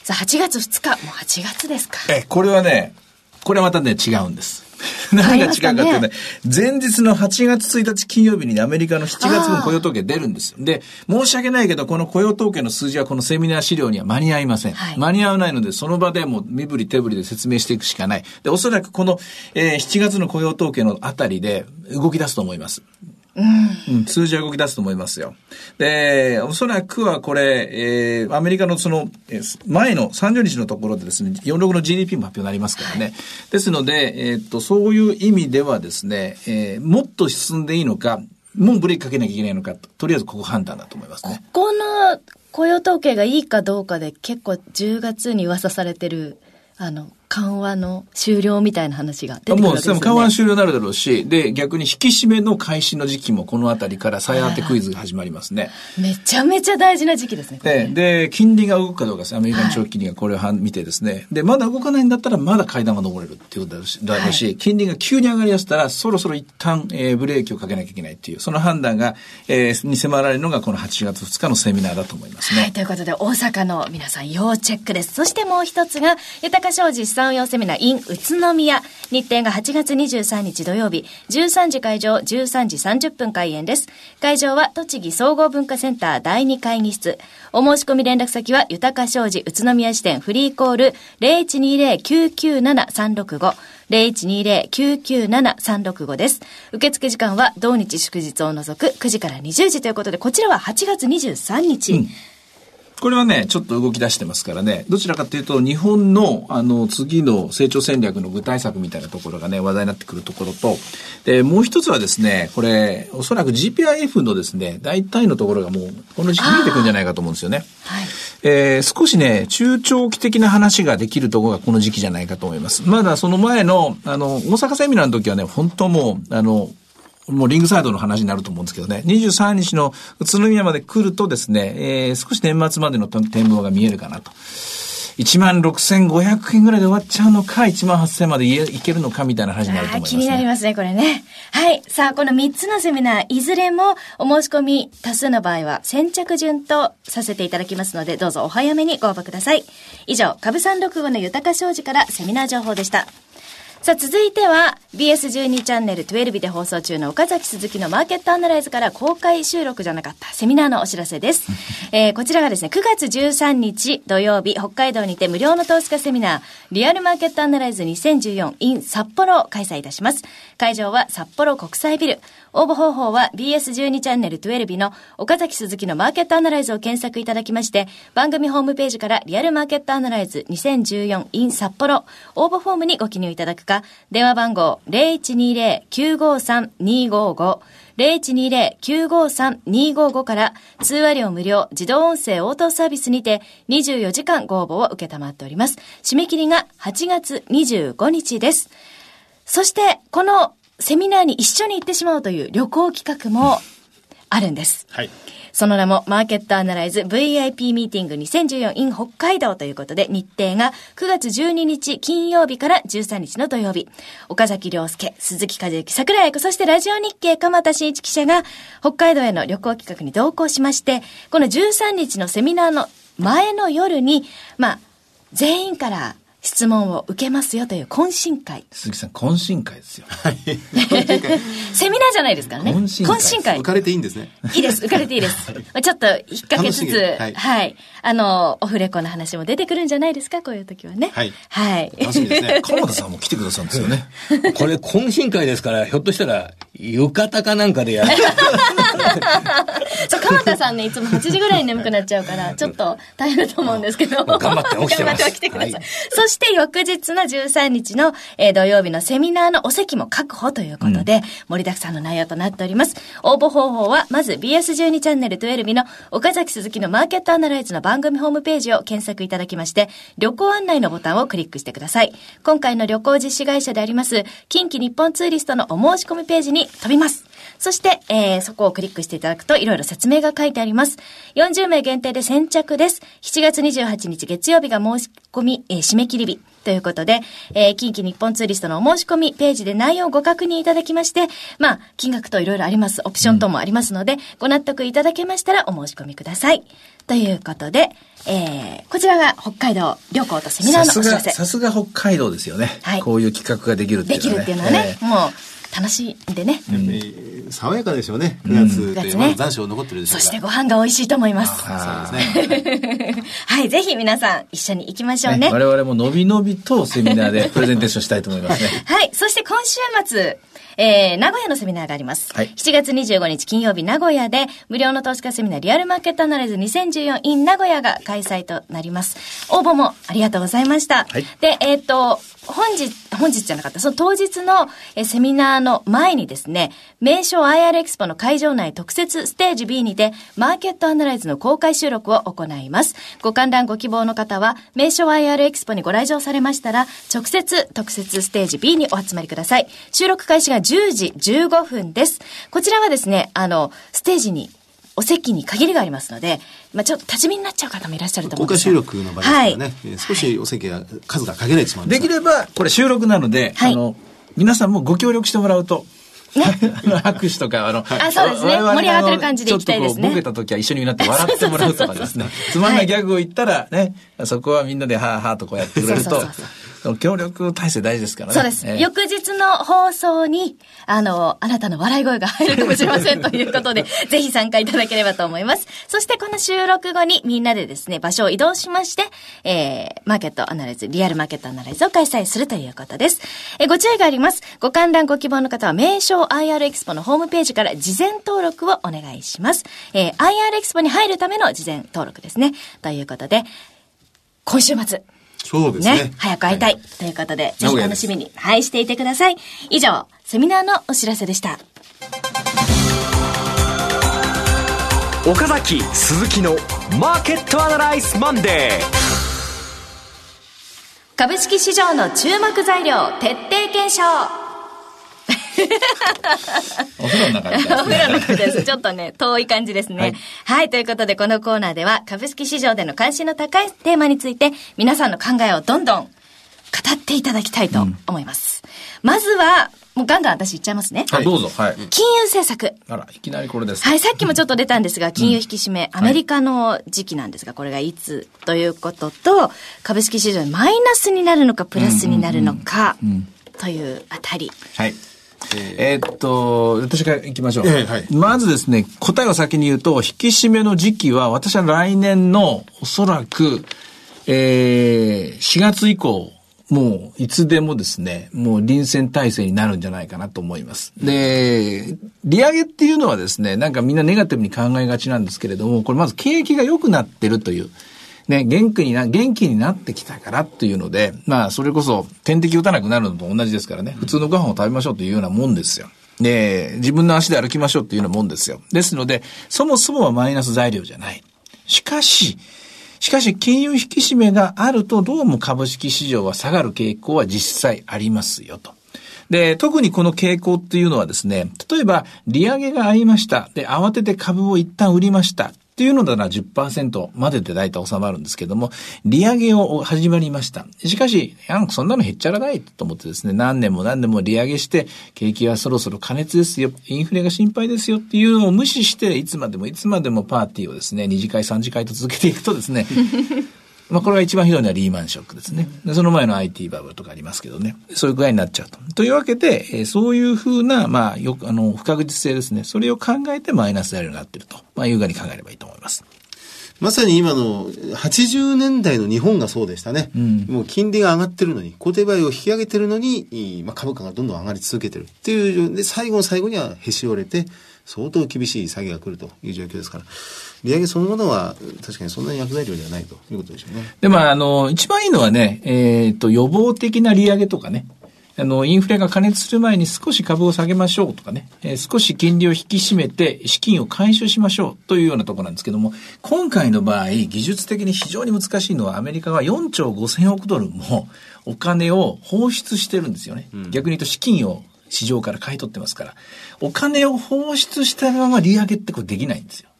さあ、8月2日、もう8月ですか。え、これはね、これはまたね、違うんです。何が違うかっていうとね、前日の8月1日金曜日にアメリカの7月分雇用統計出るんですよ。で、申し訳ないけど、この雇用統計の数字はこのセミナー資料には間に合いません。はい、間に合わないので、その場でもう身振り手振りで説明していくしかない。で、おそらくこの、えー、7月の雇用統計のあたりで動き出すと思います。うん、数字は動き出すと思いますよ。で、おそらくはこれ、えー、アメリカのその、前の30日のところでですね、46の GDP も発表になりますからね。ですので、えー、っと、そういう意味ではですね、えー、もっと進んでいいのか、もうブレーキかけなきゃいけないのか、とりあえずここ判断だと思いますね。この雇用統計がいいかどうかで結構10月に噂されてる、あの、緩和の終了みたいな話が出てくるわけですよ、ね、もう、緩和終了になるだろうし、で、逆に引き締めの開始の時期もこのあたりから再当てクイズが始まりますね。めちゃめちゃ大事な時期ですね。で、で、金利が動くかどうかです。アメリカの長期金利がこれを見てですね、はい、で、まだ動かないんだったらまだ階段が登れるっていうことだろうし、はい、金利が急に上がりだしたら、そろそろ一旦、えー、ブレーキをかけなきゃいけないっていう、その判断が、えー、に迫られるのがこの8月2日のセミナーだと思いますね。はい、ということで、大阪の皆さん要チェックです。そしてもう一つが、豊か商事資産運用セミナー in 宇都宮。日程が8月23日土曜日、13時会場、13時30分開演です。会場は栃木総合文化センター第2会議室。お申し込み連絡先は、豊か商事宇都宮支店フリーコール0120-997-365。0120-997-365です。受付時間は同日祝日を除く9時から20時ということで、こちらは8月23日。うんこれはね、ちょっと動き出してますからね、どちらかというと、日本の、あの、次の成長戦略の具体策みたいなところがね、話題になってくるところと、で、もう一つはですね、これ、おそらく GPIF のですね、大体のところがもう、この時期見えてくるんじゃないかと思うんですよね。はい。えー、少しね、中長期的な話ができるところがこの時期じゃないかと思います。まだその前の、あの、大阪セミナーの時はね、本当もう、あの、もうリングサイドの話になると思うんですけどね、23日の宇都宮まで来るとですね、えー、少し年末までの展望が見えるかなと。16,500円ぐらいで終わっちゃうのか、18,000までいけるのかみたいな話になると思います、ね、気になりますね、これね。はい。さあ、この3つのセミナー、いずれもお申し込み多数の場合は先着順とさせていただきますので、どうぞお早めにご応募ください。以上、株三六五の豊か商事からセミナー情報でした。さあ、続いては BS12 チャンネル12で放送中の岡崎鈴木のマーケットアナライズから公開収録じゃなかったセミナーのお知らせです。えー、こちらがですね、9月13日土曜日、北海道にて無料の投資家セミナー、リアルマーケットアナライズ2014 in 札幌を開催いたします。会場は札幌国際ビル。応募方法は BS12 チャンネル12の岡崎鈴木のマーケットアナライズを検索いただきまして、番組ホームページからリアルマーケットアナライズ2014 in 札幌応募フォームにご記入いただくか、電話番号0120-953-255 0120-953-255から通話料無料自動音声応答サービスにて24時間ご応募を受けたまっております。締め切りが8月25日です。そして、このセミナーに一緒に行ってしまうという旅行企画もあるんです。はい。その名もマーケットアナライズ VIP ミーティング 2014in 北海道ということで日程が9月12日金曜日から13日の土曜日。岡崎良介、鈴木和之、桜井子、そしてラジオ日経鎌田新一記者が北海道への旅行企画に同行しまして、この13日のセミナーの前の夜に、まあ、全員から質問を受けますよという懇親会。鈴木さん、懇親会ですよ。はい。セミナーじゃないですからね。懇親会。懇親会。浮かれていいんですね。いいです。浮かれていいです。ちょっと引っ掛けつつ、はい、はい。あの、オフレコの話も出てくるんじゃないですか、こういう時はね。はい。はい。楽しみですね。鎌田さんも来てくださるんですよね。これ、懇親会ですから、ひょっとしたら、浴衣かなんかでやる。そう、鎌田さんね、いつも8時ぐらいに眠くなっちゃうから、ちょっと大変だと思うんですけど。頑張って起きてます。頑張って起きてください。はい、そして翌日の13日の、えー、土曜日のセミナーのお席も確保ということで、うん、盛りだくさんの内容となっております。応募方法は、まず BS12 チャンネル12の岡崎鈴木のマーケットアナライズの番組ホームページを検索いただきまして、旅行案内のボタンをクリックしてください。今回の旅行実施会社であります、近畿日本ツーリストのお申し込みページに飛びます。そして、えー、そこをクリックしていただくといろいろ説明が書いてあります。40名限定で先着です。7月28日月曜日が申し込み、えー、締め切り日。ということで、えー、近畿日本ツーリストのお申し込みページで内容をご確認いただきまして、まあ、金額といろいろあります。オプション等もありますので、うん、ご納得いただけましたらお申し込みください。ということで、えー、こちらが北海道旅行とセミナーのお知らせ。さすが北海道ですよね。はい。こういう企画ができるっていうのはね。できるっていうのはね、えー、もう、楽しんでね。うん、爽やかでしょうね。9月って、まだ残暑残ってるでしょうそしてご飯が美味しいと思います。そうですね。はい、ぜひ皆さん一緒に行きましょうね。我々ものびのびとセミナーで プレゼンテーションしたいと思いますね。はい、そして今週末、えー、名古屋のセミナーがあります。はい、7月25日金曜日名古屋で、無料の投資家セミナーリアルマーケットアナライズ 2014in 名古屋が開催となります。応募もありがとうございました。はい、で、えっ、ー、と、本日、本日じゃなかった、その当日のえセミナーの前にですね、名称 IR エクスポの会場内特設ステージ B にて、マーケットアナライズの公開収録を行います。ご観覧ご希望の方は、名称 IR エクスポにご来場されましたら、直接特設ステージ B にお集まりください。収録開始が10時15分です。こちらはですね、あの、ステージにお席に限りがありますので、まあ、ちょっと立ち見になっちゃう方もいらっしゃると思うんです公開収録の場ですからね、はい、少しお席が数が限られてしまうんですできればこれ収録なので、はい、あの皆さんもご協力してもらうと。ね、拍手とか、あの、あ、そうですね。盛り上がってる感じでいきたいですね。ボケた時は一緒になって笑ってもらうとかですね。つまんないギャグを言ったらね、そこはみんなではーはーとこうやってくれると、協力体制大事ですからね。そうです。えー、翌日の放送に、あの、あなたの笑い声が入るかもしれませんということで、ぜひ参加いただければと思います。そしてこの収録後にみんなでですね、場所を移動しまして、えー、マーケットアナライズ、リアルマーケットアナライズを開催するということです。えー、ご注意があります。ご観覧ご希望の方は、名称 IR エキスポのホームページから事前登録をお願いします。えー、IR エキスポに入るための事前登録ですね。ということで、今週末、そうですね。ね早く会いたい。はい、ということで、ぜひ楽しみに、はい、していてください。以上、セミナーのお知らせでした。岡崎鈴木のマーケットアナライズマンデー株式市場の注目材料徹底検証 お風呂の中で、ね、お風呂の中です。ちょっとね、遠い感じですね、はい。はい。ということで、このコーナーでは、株式市場での関心の高いテーマについて、皆さんの考えをどんどん語っていただきたいと思います。うん、まずは、もうガンガン私言っちゃいますね。はい、どうぞ。はい。金融政策。あら、いきなりこれです。はい、さっきもちょっと出たんですが、金融引き締め、うん、アメリカの時期なんですが、これがいつということと、株式市場マイナスになるのか、プラスになるのか。うんうんうんというあたり。はい。えー、っと、私から行きましょう。えーはい、まずですね、答えを先に言うと、引き締めの時期は、私は来年のおそらく、えー、4月以降、もういつでもですね、もう臨戦態勢になるんじゃないかなと思います。で、利上げっていうのはですね、なんかみんなネガティブに考えがちなんですけれども、これまず景気が良くなってるという、ね、元気にな、元気になってきたからっていうので、まあ、それこそ点滴打たなくなるのと同じですからね、普通のご飯を食べましょうというようなもんですよ。で、自分の足で歩きましょうっていうようなもんですよ。ですので、そもそもはマイナス材料じゃない。しかし、しかし、金融引き締めがあると、どうも株式市場は下がる傾向は実際ありますよと。で、特にこの傾向っていうのはですね、例えば、利上げがありました。で、慌てて株を一旦売りました。っていうのなら10%までで大体収まるんですけども、利上げを始まりました。しかし、そんなの減っちゃらないと思ってですね、何年も何年も利上げして、景気はそろそろ過熱ですよ、インフレが心配ですよっていうのを無視して、いつまでもいつまでもパーティーをですね、2次会3次会と続けていくとですね、まあ、これが一番ひどいのはリーマンショックですね。でその前の IT バブルとかありますけどね。そういう具合になっちゃうと。というわけで、えー、そういうふうな、まあ、よく、あの、不確実性ですね。それを考えてマイナス材料になっていると。まあ、いう具合に考えればいいと思います。まさに今の80年代の日本がそうでしたね。うん、もう金利が上がってるのに、固定売を引き上げてるのに、まあ、株価がどんどん上がり続けてるっていう、で、最後の最後にはへし折れて、相当厳しい下げが来るという状況ですから。利上げそのものは確かにそんなに薬材料ではないということでしょうね。で、まあ、あの、一番いいのはね、えっ、ー、と、予防的な利上げとかね、あの、インフレが加熱する前に少し株を下げましょうとかね、えー、少し金利を引き締めて資金を回収しましょうというようなところなんですけども、今回の場合、技術的に非常に難しいのはアメリカは4兆5千億ドルもお金を放出してるんですよね。うん、逆に言うと資金を市場から買い取ってますから、お金を放出したまま利上げってこれできないんですよ。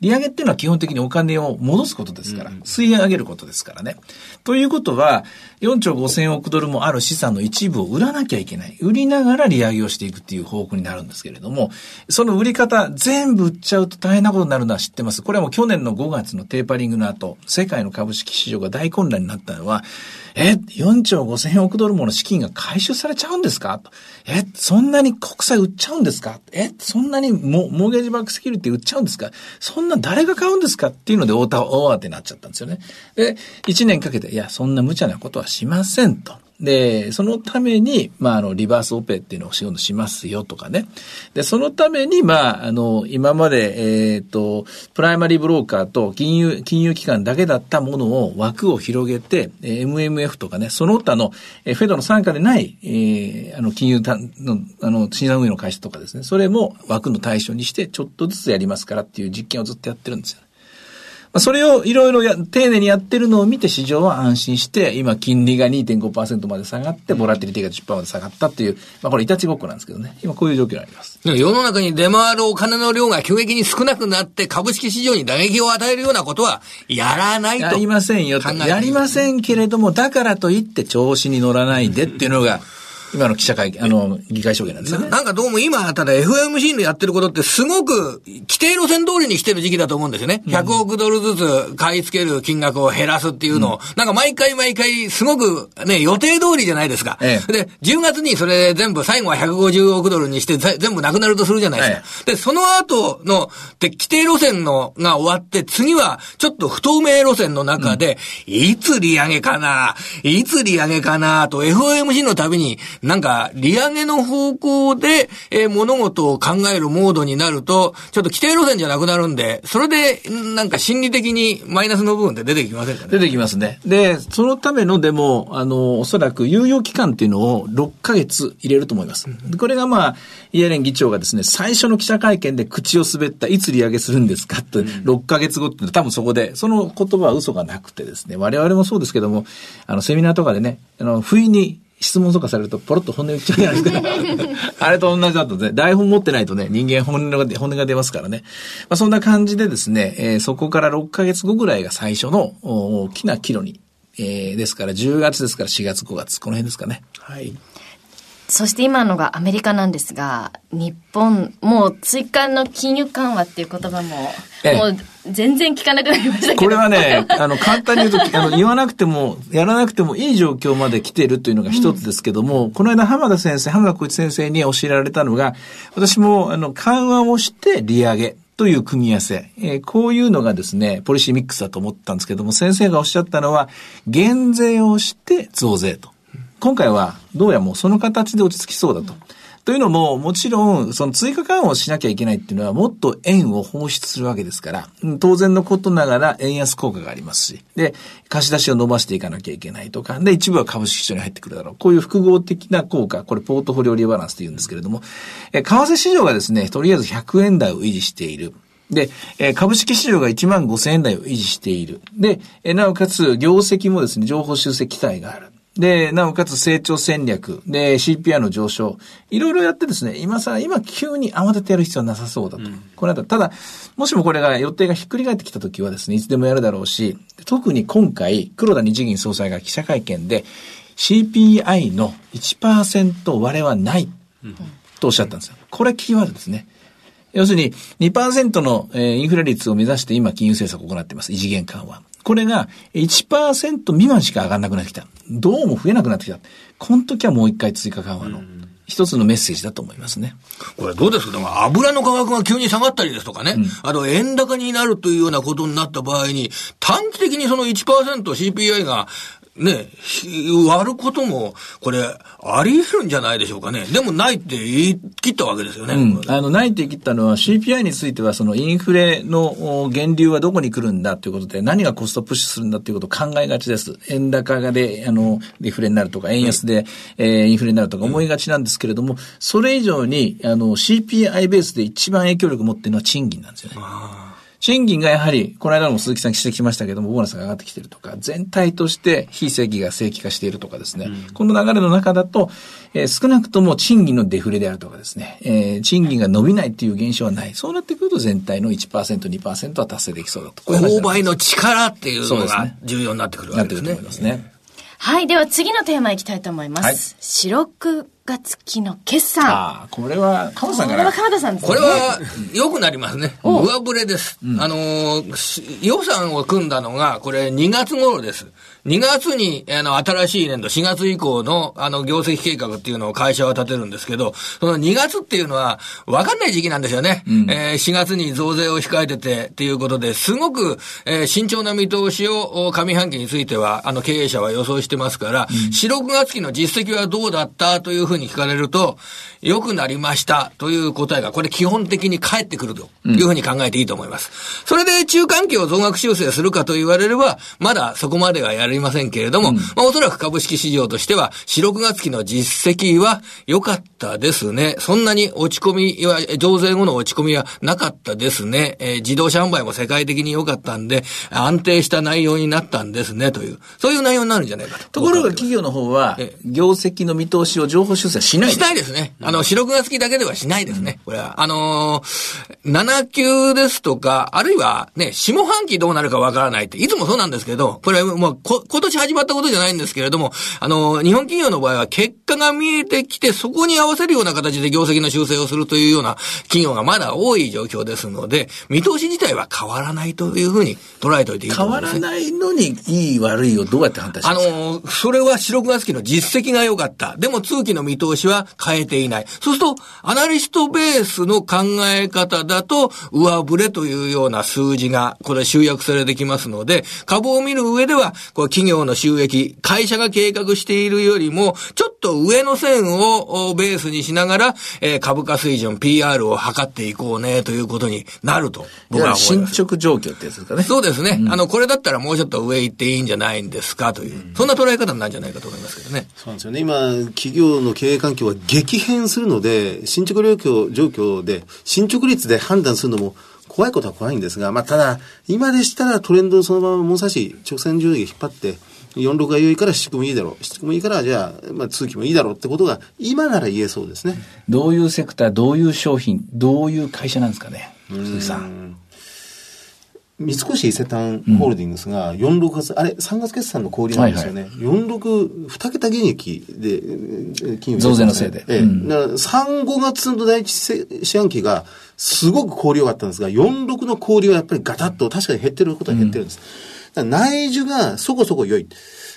利上げっていうのは基本的にお金を戻すことですから、吸い上げることですからね。ということは、4兆5千億ドルもある資産の一部を売らなきゃいけない。売りながら利上げをしていくっていう方向になるんですけれども、その売り方全部売っちゃうと大変なことになるのは知ってます。これはもう去年の5月のテーパリングの後、世界の株式市場が大混乱になったのは、え、4兆5千億ドルもの資金が回収されちゃうんですか？え、そんなに国債売っちゃうんですか？え、そんなにモモーゲージバックセキュリティ売っちゃうんですか？そんな誰が買うんですか？っていうので大慌てになっちゃったんですよね。で、1年かけて、いや、そんな無茶なことはしませんと。で、そのために、まあ、あの、リバースオペっていうのを仕事しますよとかね。で、そのために、まあ、あの、今まで、えっ、ー、と、プライマリーブローカーと金融、金融機関だけだったものを枠を広げて、MMF とかね、その他の、えフェドの参加でない、えー、あの、金融の、あの、信頼運営の会社とかですね、それも枠の対象にして、ちょっとずつやりますからっていう実験をずっとやってるんですよ。それをいろいろや、丁寧にやってるのを見て市場は安心して、今金利が2.5%まで下がって、ボラティリティが10%まで下がったっていう、まあこれいたちごっこなんですけどね。今こういう状況にあります。世の中に出回るお金の量が急激に少なくなって株式市場に打撃を与えるようなことはやらないと。やりませんよと。やりませんけれども、だからといって調子に乗らないでっていうのが、今の記者会見、あの、議会証言なんですよね。なんかどうも今、ただ FMC のやってることってすごく規定路線通りに来てる時期だと思うんですよね。100億ドルずつ買い付ける金額を減らすっていうのを、うん、なんか毎回毎回すごくね、予定通りじゃないですか。ええ、で、10月にそれ全部最後は150億ドルにして全部なくなるとするじゃないですか。え、で、その後の、で、規定路線のが終わって、次はちょっと不透明路線の中で、うん、いつ利上げかないつ利上げかなと FOMC のたびになんか、利上げの方向で、えー、物事を考えるモードになると、ちょっと規定路線じゃなくなるんで、それで、なんか心理的にマイナスの部分って出てきませんかね？出てきますね。で、そのためのでも、あの、おそらく猶予期間っていうのを6ヶ月入れると思います。これがまあ、イエレン議長がですね、最初の記者会見で口を滑った、いつ利上げするんですかって、6ヶ月後って多分そこで、その言葉は嘘がなくてですね、我々もそうですけども、あの、セミナーとかでね、あの、不意に質問とかされるとポロッと本音言っちゃうじゃないですか。あれと同じだとね、台本持ってないとね、人間本音が本音が出ますからね。まあ、そんな感じでですね、えー、そこから6ヶ月後ぐらいが最初の大きな岐路に、えー、ですから10月ですから4月5月、この辺ですかね。はい。そして今のがアメリカなんですが、日本、もう追加の金融緩和っていう言葉も、もう全然聞かなくなりました。これはね、あの、簡単に言うと、あの、言わなくても、やらなくてもいい状況まで来ているというのが一つですけども、うん、この間浜田先生、浜田浩一先生に教えられたのが、私も、あの、緩和をして利上げ。という組み合わせ、えー、こういうのがですね、ポリシーミックスだと思ったんですけども、先生がおっしゃったのは、減税をして増税と。今回はどうやもうその形で落ち着きそうだと。というのも、もちろん、その追加緩和をしなきゃいけないっていうのは、もっと円を放出するわけですから、当然のことながら円安効果がありますし、で、貸し出しを伸ばしていかなきゃいけないとか、で、一部は株式市場に入ってくるだろう。こういう複合的な効果、これポートフォリオリバランスと言うんですけれども、え、為替市場がですね、とりあえず100円台を維持している。で、え、株式市場が1万5千円台を維持している。で、え、なおかつ、業績もですね、情報修正期待がある。で、なおかつ成長戦略、で、CPI の上昇、いろいろやってですね、今さ、今急に慌ててやる必要はなさそうだと。うん、これだただ、もしもこれが予定がひっくり返ってきたときはですね、いつでもやるだろうし、特に今回、黒田日銀総裁が記者会見で、CPI の1%割れはない、とおっしゃったんですよ。これキーワードですね。要するに2%のインフレ率を目指して今金融政策を行っています。異次元緩和。これが1%未満しか上がらなくなってきた。どうも増えなくなってきた。この時はもう一回追加緩和の。一つのメッセージだと思いますね。これどうです？か油の価格が急に下がったりですとかね、うん、あと円高になるというようなことになった場合に、短期的にその 1%CPI がね、割ることも、これ、あり得るんじゃないでしょうかね。でもないって言い切ったわけですよね。うん、あの、ないって言い切ったのは CPI については、そのインフレの源流はどこに来るんだということで、何がコストプッシュするんだということを考えがちです。円高がで、あの、デフレになるとか、円安で、えー、インフレになるとか思いがちなんですけれども、それ以上に、あの、CPI ベースで一番影響力を持っているのは賃金なんですよね。賃金がやはり、この間も鈴木さん指摘しましたけども、ボーナスが上がってきているとか、全体として非正規が正規化しているとかですね、うん、この流れの中だと、えー、少なくとも賃金のデフレであるとかですね、えー、賃金が伸びないっていう現象はない。そうなってくると全体の1%、2%は達成できそうだと。購買の力っていうのが重要になってくるわけですね。なってくると思いますね。はい、では次のテーマいきたいと思います。はい、白く月期の決算。ああ、これは、鎌田さんから。これは鎌田さんですね。これは、良くなりますね。上振れです。うん、あのー、予算を組んだのが、これ2月頃です。2月に、あの、新しい年度、4月以降の、あの、業績計画っていうのを会社は立てるんですけど、その2月っていうのは、わかんない時期なんですよね。うん、えー、4月に増税を控えててっていうことで、すごく、えー、慎重な見通しを、上半期については、あの、経営者は予想してますから、うん、4、6月期の実績はどうだったというふうに聞かれると、良くなりましたという答えが、これ基本的に返ってくるというふうに考えていいと思います。うん、それで中間期を増額修正するかと言われれば、まだそこまではやりませんけれども、うん、まあおそらく株式市場としては、4、6月期の実績は良かったですね。そんなに落ち込みは、増税後の落ち込みはなかったですね。えー、自動車販売も世界的に良かったんで、安定した内容になったんですね、という、そういう内容になるんじゃないかと。ところが企業の方は、業績の見通しを情報修正しないしないですね。あの、四六月期だけではしないですね。これは。あのー、7級ですとか、あるいはね、下半期どうなるかわからないって、いつもそうなんですけど、これはもうこ、今年始まったことじゃないんですけれども、あのー、日本企業の場合は結果が見えてきて、そこに合わせるような形で業績の修正をするというような企業がまだ多い状況ですので、見通し自体は変わらないというふうに捉えておいていいと思います、ね、変わらないのに、いい悪いをどうやって判断しますか？あのー、それは四六月期の実績が良かった。でも通期の見通しは変えていない。そうすると、アナリストベースの考え方だと、上振れというような数字が、これ集約されてきますので、株を見る上では、こう企業の収益、会社が計画しているよりも、ちょっと上の線をベースにしながら、えー、株価水準、PR を測っていこうね、ということになると、僕は思います。進捗状況ってやつですかね。そうですね。うん、あの、これだったらもうちょっと上行っていいんじゃないんですか、という、うん、そんな捉え方になるんじゃないかと思いますけどね。そうなんですよね。今、企業の経営環境は激変するので、進捗状況状況で、進捗率で判断するのも怖いことは怖いんですが、まあ、ただ、今でしたらトレンドそのまま物差し、直線上で引っ張って、46が良いから7区もいいだろう。7区もいいから、じゃあ、まあ、通期もいいだろうってことが、今なら言えそうですね。どういうセクター、どういう商品、どういう会社なんですかね、鈴木さん。三越伊勢丹ホールディングスが46月、うん、あれ、3月決算の小売なんですよね。はいはい、46、2桁減益で、金融増税のせいで。ええ。うん、3、5月の第一四半期が、すごく小売良かったんですが、46の小売はやっぱりガタッと確かに減ってることは減ってるんです。うん、内需がそこそこ良い。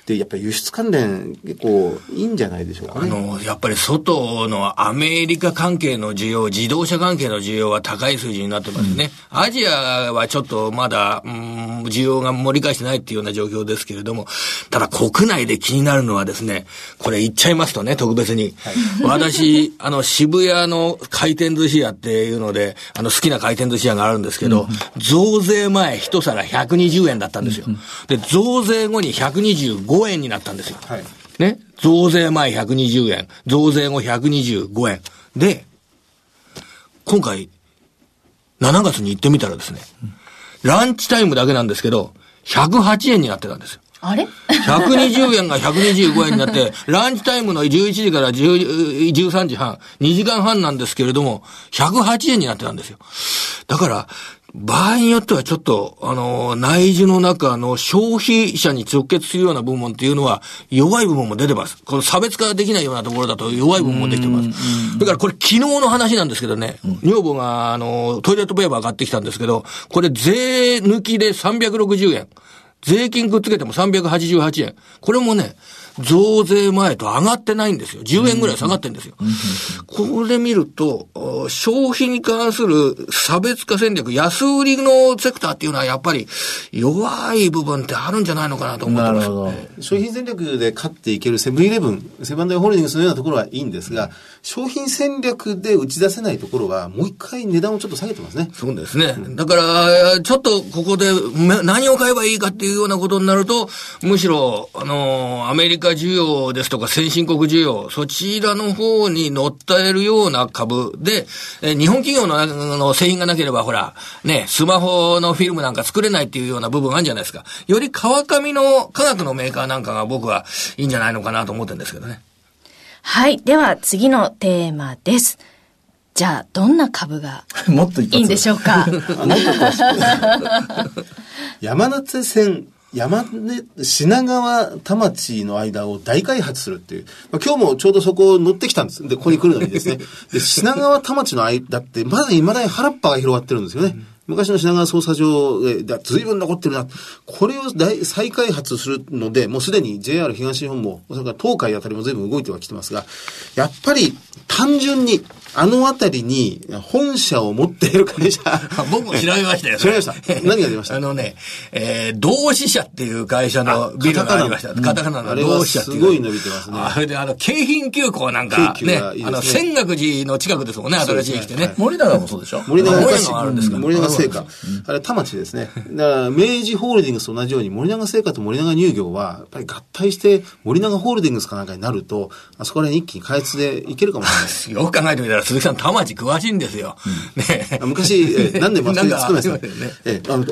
で、やっぱり輸出関連、結構いいんじゃないでしょうか、ね、あの、やっぱり外のアメリカ関係の需要、自動車関係の需要は高い数字になってますね。うん、アジアはちょっとまだ、うん、需要が盛り返してないっていうような状況ですけれども、ただ国内で気になるのはですね、これ言っちゃいますとね、特別に。はい、私、あの、渋谷の回転寿司屋っていうので、あの、好きな回転寿司屋があるんですけど、うん、増税前一皿120円だったんですよ。で、増税後に125 5円になったんですよ。はい、ね？増税前120円、増税後125円。で、今回、7月に行ってみたらですね、ランチタイムだけなんですけど、108円になってたんですよ。あれ ?120 円が125円になって、ランチタイムの11時から13時半、2時間半なんですけれども、108円になってたんですよ。だから、場合によってはちょっと、あの、内需の中の消費者に直結するような部門っていうのは弱い部分も出てます。この差別化できないようなところだと弱い部分もできてます。だからこれ昨日の話なんですけどね、女房があの、トイレットペーパー買ってきたんですけど、これ税抜きで360円。税金くっつけても388円。これもね、増税前と上がってないんですよ。10円ぐらい下がってんですよ。これ見ると、消費に関する差別化戦略、安売りのセクターっていうのはやっぱり弱い部分ってあるんじゃないのかなと思ってます。商品戦略で勝っていけるセブンイレブン、セブンダイホールディングスのようなところはいいんですが、商品戦略で打ち出せないところは、もう一回値段をちょっと下げてますね。そうですね。だから、ちょっとここで何を買えばいいかっていうようなことになると、むしろ、あの、アメリカ需要ですとか先進国需要、そちらの方に乗ったえるような株で、え日本企業のの製品がなければ、ほら、ね、スマホのフィルムなんか作れないっていうような部分あるんじゃないですか。より川上の科学のメーカーなんかが僕はいいんじゃないのかなと思ってるんですけどね。はい。では次のテーマです。じゃあ、どんな株が いいんでしょうか？山手線山根、品川田町の間を大開発するっていう。まあ、今日もちょうどそこ乗ってきたんです。で、ここに来るのにですね。で、品川田町の間って、まだ未だに原っぱが広がってるんですよね。うん昔の品川捜査場で、ずいぶん残ってるな。これを大再開発するので、もうすでに JR 東日本も、それから東海あたりも随分動いてはきてますが、やっぱり単純に、あのあたりに本社を持っている会社。僕も調べましたよ。調べました。何が出ました？あのね、えー、同志社っていう会社のビルがありました。カタカナの同志社っていう。すごい伸びてますね。あれで、あの、京浜急行なんか、ね、いいねあの、仙岳寺の近くですもんね、新しい駅ってね。森永もそうでしょ？森永があるんですか？森永製菓。あれ、田町ですね。だから、明治ホールディングスと同じように、森永製菓と森永乳業は、やっぱり合体して、森永ホールディングスかなんかになると、あそこら辺一気に開発でいけるかもしれない。よく考えてみたら、鈴木さん、田町詳しいんですよ。ね、昔、え何年も 作りました。えあの、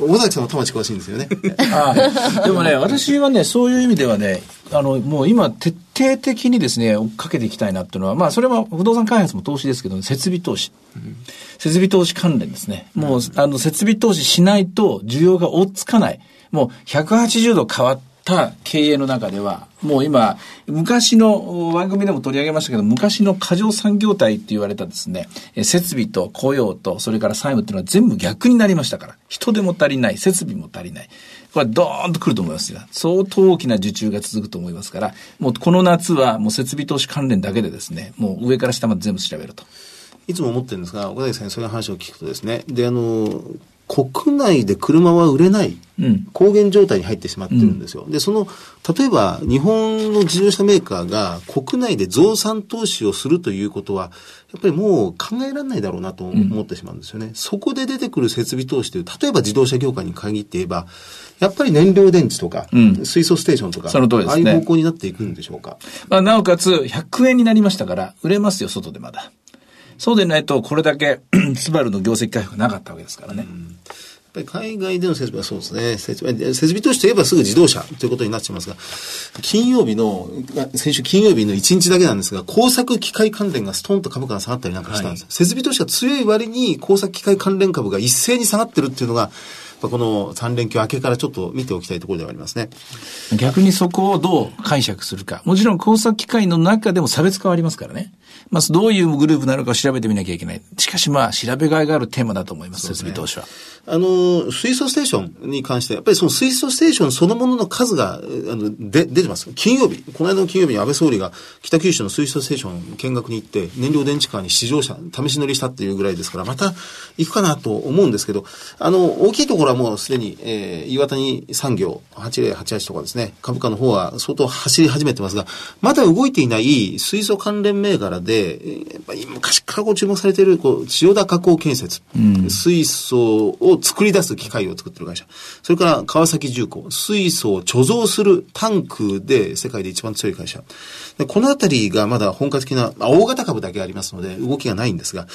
尾崎さんは田町詳しいんですよね。あでもね、私はね、そういう意味ではね、あの、もう今、徹底的にですね、追っかけていきたいなっていうのは、まあ、それは不動産開発も投資ですけど、設備投資。うん、設備投資関連ですね。もう、あの、設備投資しないと需要が追っつかない。もう、180度変わった経営の中では、もう今、昔の番組でも取り上げましたけど、昔の過剰産業体って言われたですね、設備と雇用と、それから債務っていうのは全部逆になりましたから。人手も足りない、設備も足りない。これドーンと来ると思いますが、相当大きな受注が続くと思いますから、もうこの夏はもう設備投資関連だけでですね、もう上から下まで全部調べると。いつも思ってるんですが、岡崎さんにそういう話を聞くとですね、で、あの、国内で車は売れない、高原状態に入ってしまってるんですよ。うん、で、その、例えば日本の自動車メーカーが国内で増産投資をするということは、やっぱりもう考えられないだろうなと思ってしまうんですよね。うん、そこで出てくる設備投資という、例えば自動車業界に限って言えば、やっぱり燃料電池とか、うん、水素ステーションとか、その通りですね。ああいう方向になっていくんでしょうか？まあ、なおかつ、100円になりましたから、売れますよ、外でまだ。そうでないと、これだけ スバルの業績回復なかったわけですからね。海外での設備はそうですね。設備設備投資といえばすぐ自動車ということになってますが、金曜日の、先週金曜日の1日だけなんですが、工作機械関連がストンと株価が下がったりなんかしたんです。はい、設備投資が強い割に工作機械関連株が一斉に下がってるっていうのが、この3連休明けからちょっと見ておきたいところではありますね。逆にそこをどう解釈するか。もちろん工作機械の中でも差別化はありますからね。まあ、どういうグループなのか調べてみなきゃいけない。しかしまあ、調べがいがあるテーマだと思います、設備投資は。あの、水素ステーションに関して、やっぱりその水素ステーションそのものの数が、あの、で、出てます。金曜日、この間の金曜日に安倍総理が北九州の水素ステーション見学に行って、燃料電池カーに試乗車、試し乗りしたっていうぐらいですから、また行くかなと思うんですけど、あの、大きいところはもうすでに、えー、岩谷産業、8088とかですね、株価の方は相当走り始めてますが、まだ動いていない水素関連銘柄で、やっぱり昔からご注目されている、こう、千代田加工建設、うん、水素を作り出す機械を作ってる会社。それから川崎重工、水素を貯蔵するタンクで世界で一番強い会社。でこのあたりがまだ本格的な、まあ、大型株だけありますので、動きがないんですが、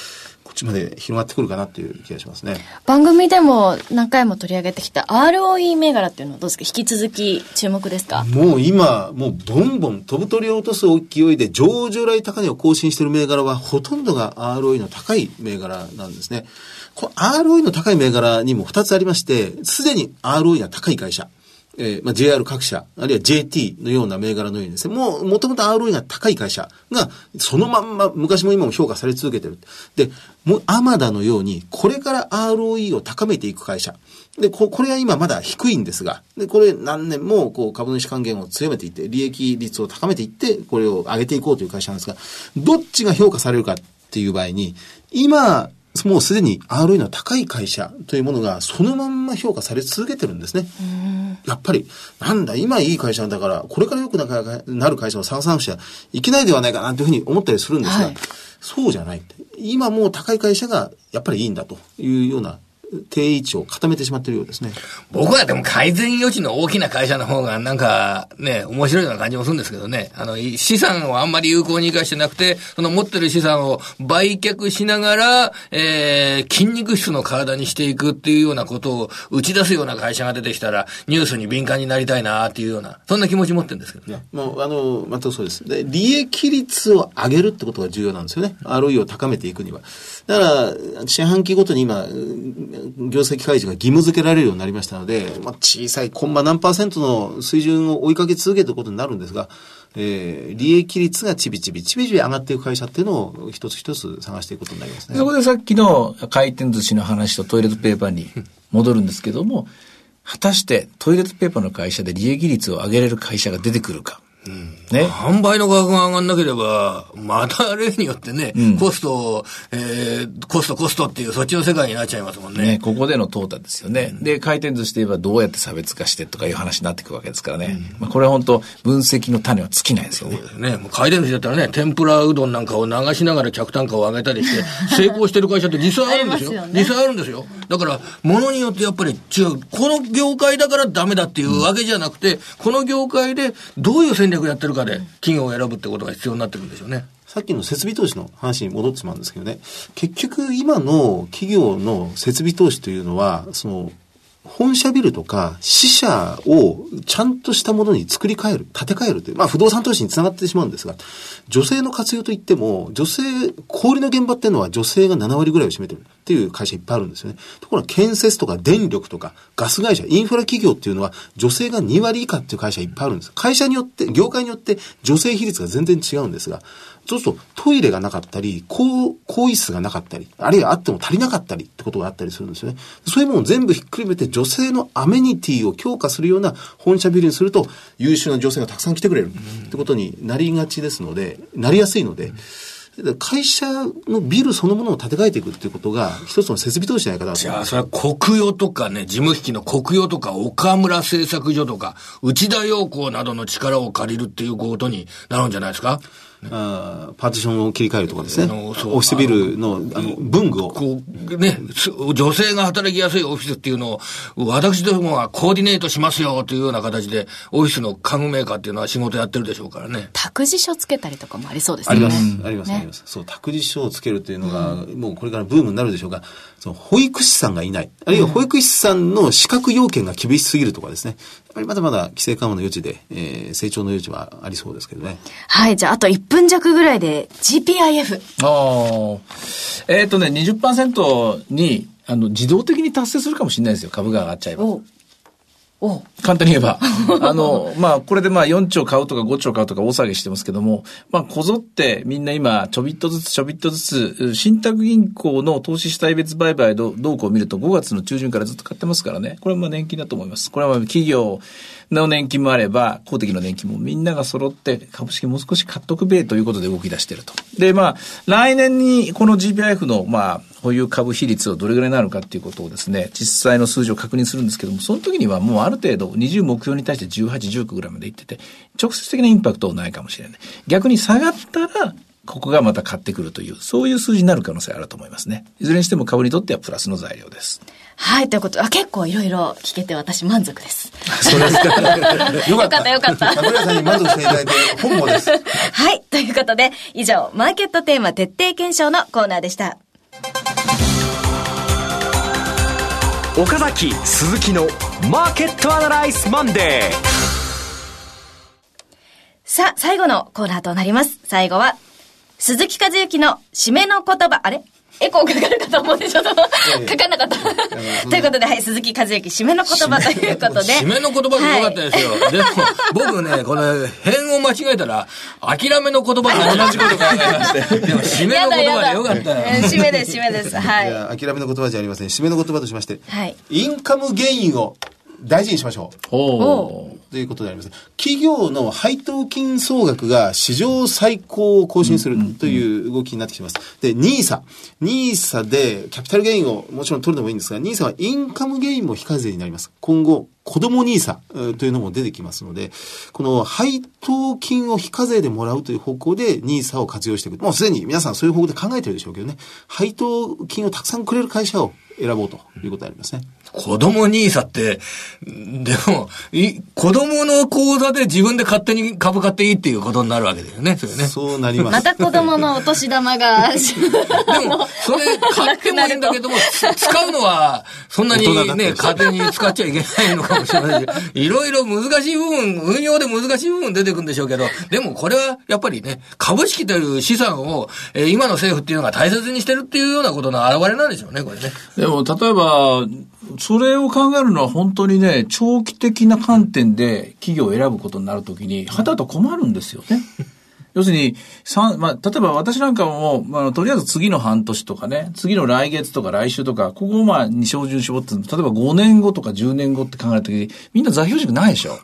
こっちまで広がってくるかなっていう気がしますね。番組でも何回も取り上げてきた ROE 銘柄っていうのはどうですか？引き続き注目ですか？もう今、もうボンボン飛ぶ鳥を落とす勢いで上場来高値を更新している銘柄はほとんどが ROE の高い銘柄なんですね。この ROE の高い銘柄にも2つありまして、すでに ROE が高い会社。えー、まあ、JR 各社、あるいは JT のような銘柄のようにですね、もう、もともと ROE が高い会社が、そのまんま、昔も今も評価され続けてる。で、もう、アマダのように、これから ROE を高めていく会社。で、こ、これは今まだ低いんですが、で、これ何年も、こう、株主還元を強めていって、利益率を高めていって、これを上げていこうという会社なんですが、どっちが評価されるかっていう場合に、今、もうすでに ROE の高い会社というものがそのまんま評価され続けてるんですね。やっぱり、なんだ、今いい会社だから、これから良くなる会社を探さなくちゃいけないではないかなというふうに思ったりするんですが、はい、そうじゃない。今もう高い会社がやっぱりいいんだというような定位置を固めてしまっているようですね。僕はでも改善余地の大きな会社の方がなんかね、面白いような感じもするんですけどね。あの、資産をあんまり有効に生かしてなくて、その持ってる資産を売却しながら、えー、筋肉質の体にしていくっていうようなことを打ち出すような会社が出てきたら、ニュースに敏感になりたいなっていうような、そんな気持ち持ってるんですけどね。もう、あの、全くそうです。で、利益率を上げるってことが重要なんですよね。ROE を高めていくには。だから、四半期ごとに今、業績開示が義務付けられるようになりましたので、まあ、小さいコンマ何パーセントの水準を追いかけ続けることになるんですが、えー、利益率がちびちび、ちびちび上がっていく会社っていうのを一つ一つ探していくことになりますね。そこでさっきの回転寿司の話とトイレットペーパーに戻るんですけども、果たしてトイレットペーパーの会社で利益率を上げれる会社が出てくるか。ね。販売の価格が上がんなければ、また例によってね、うん、コスト、えー、コストコストっていうそっちの世界になっちゃいますもんね。ねここでの淘汰ですよね。うん、で、回転寿司といえばどうやって差別化してとかいう話になっていくわけですからね。うん、まあ、これは本当分析の種は尽きないですよね。そうですね。もう回転寿司だったらね、天ぷらうどんなんかを流しながら客単価を上げたりして、成功してる会社って実際あるんですよ。すよね、実際あるんですよ。だから、ものによってやっぱり違う。この業界だからダメだっていうわけじゃなくて、この業界でどういう戦略やってるかで、企業を選ぶってことが必要になってくるんでしょうね。さっきの設備投資の話に戻ってしまうんですけどね、結局今の企業の設備投資というのは、その、本社ビルとか支社をちゃんとしたものに作り変える、建て替えるという、まあ不動産投資につながってしまうんですが、女性の活用といっても、女性、小売の現場っていうのは女性が7割ぐらいを占めてるっていう会社いっぱいあるんですよね。ところが建設とか電力とかガス会社、インフラ企業っていうのは女性が2割以下っていう会社いっぱいあるんです。会社によって、業界によって女性比率が全然違うんですが、そうするとトイレがなかったり、更、更衣室がなかったり、あるいはあっても足りなかったりってことがあったりするんですよね。そういうものを全部ひっくるめて女性のアメニティを強化するような本社ビルにすると優秀な女性がたくさん来てくれるってことになりがちですので、なりやすいので、会社のビルそのものを建て替えていくっていうことが、一つの設備投資じゃないかなじゃあ、それは国用とかね、事務機器の国用とか、岡村製作所とか、内田洋子などの力を借りるっていうことになるんじゃないですか？あパーティションを切り替えるとかですね。オフィスビルのあの文具を。こう、ね、女性が働きやすいオフィスっていうのを、私どもはコーディネートしますよというような形で、オフィスの家具メーカーっていうのは仕事やってるでしょうからね。託児所つけたりとかもありそうですね。あります。あります、あります。そう、託児所をつけるっていうのが、もうこれからブームになるでしょうが、その保育士さんがいない。あるいは保育士さんの資格要件が厳しすぎるとかですね。ぱりまだまだ規制緩和の余地で、えー、成長の余地はありそうですけどね。はい、じゃああと1分弱ぐらいで GPIF。ああ。えっ、ー、とね、20%に、あの、自動的に達成するかもしれないですよ、株が上がっちゃえば。簡単に言えば。あの、まあ、これでまあ4兆買うとか5兆買うとか大騒ぎしてますけども、まあ、こぞってみんな今、ちょびっとずつちょびっとずつ、信託銀行の投資主体別売買動向を見ると5月の中旬からずっと買ってますからね。これはまあ年金だと思います。これはまあ企業の年金もあれば、公的の年金もみんなが揃って株式もう少し買っとくべということで動き出していると。で、まあ、来年にこの GPIF の、まあ、保有株比率をどれぐらいになるかっていうことをですね、実際の数字を確認するんですけども、その時にはもうある程度20目標に対して18、19ぐらいまでいってて、直接的なインパクトはないかもしれない。逆に下がったら、ここがまた買ってくるという、そういう数字になる可能性あると思いますね。いずれにしても株にとってはプラスの材料です。はい、ということで、あ結構いろいろ聞けて私満足です。そうですか。よかった、よかった。桜井さんに満足していただいて本望です。はい、ということで、以上、マーケットテーマ徹底検証のコーナーでした。岡崎鈴木のマーケットアナライズマンデーさあ、最後のコーナーとなります。最後は、鈴木和之の締めの言葉、あれ？エコーかかるかと思ってちょっとかかんなかった。ということで、はい、鈴木和之、締めの言葉ということで。締めの言葉でよかったですよ。はい、でも、僕ね、これ、変を間違えたら、諦めの言葉に同じこと考えまして。でも、締めの言葉でよかったよ。締めです、締めです。はい。い諦めの言葉じゃありません。締めの言葉としまして、はい、インカムゲインを大事にしましょう。おということであります。企業の配当金総額が史上最高を更新するという動きになってきてます。で、NISA。NISA でキャピタルゲインをもちろん取るのもいいんですが、NISA はインカムゲインも非課税になります。今後、子供 NISA というのも出てきますので、この配当金を非課税でもらうという方向で NISA を活用していく。もうすでに皆さんそういう方向で考えてるでしょうけどね。配当金をたくさんくれる会社を選ぼうということになりますね。子供 NISA って、でも、い、子供の口座で自分で勝手に株買っていいっていうことになるわけですよね、それね。そうなります。また子供のお年玉が。でも、それ買ってもいいんだけども、使うのは、そんなにね、勝手に使っちゃいけないのかもしれないし、いろいろ難しい部分、運用で難しい部分出てくるんでしょうけど、でもこれはやっぱりね、株式という資産を、えー、今の政府っていうのが大切にしてるっていうようなことの表れなんでしょうね、これね。でも、例えば、それを考えるのは本当にね、長期的な観点で企業を選ぶことになるときに、はたと困るんですよね。要するに、まあ、例えば私なんかも、まあ、とりあえず次の半年とかね、次の来月とか来週とか、ここをまあ、に照準絞って、例えば5年後とか10年後って考えるときに、みんな座標軸ないでしょ。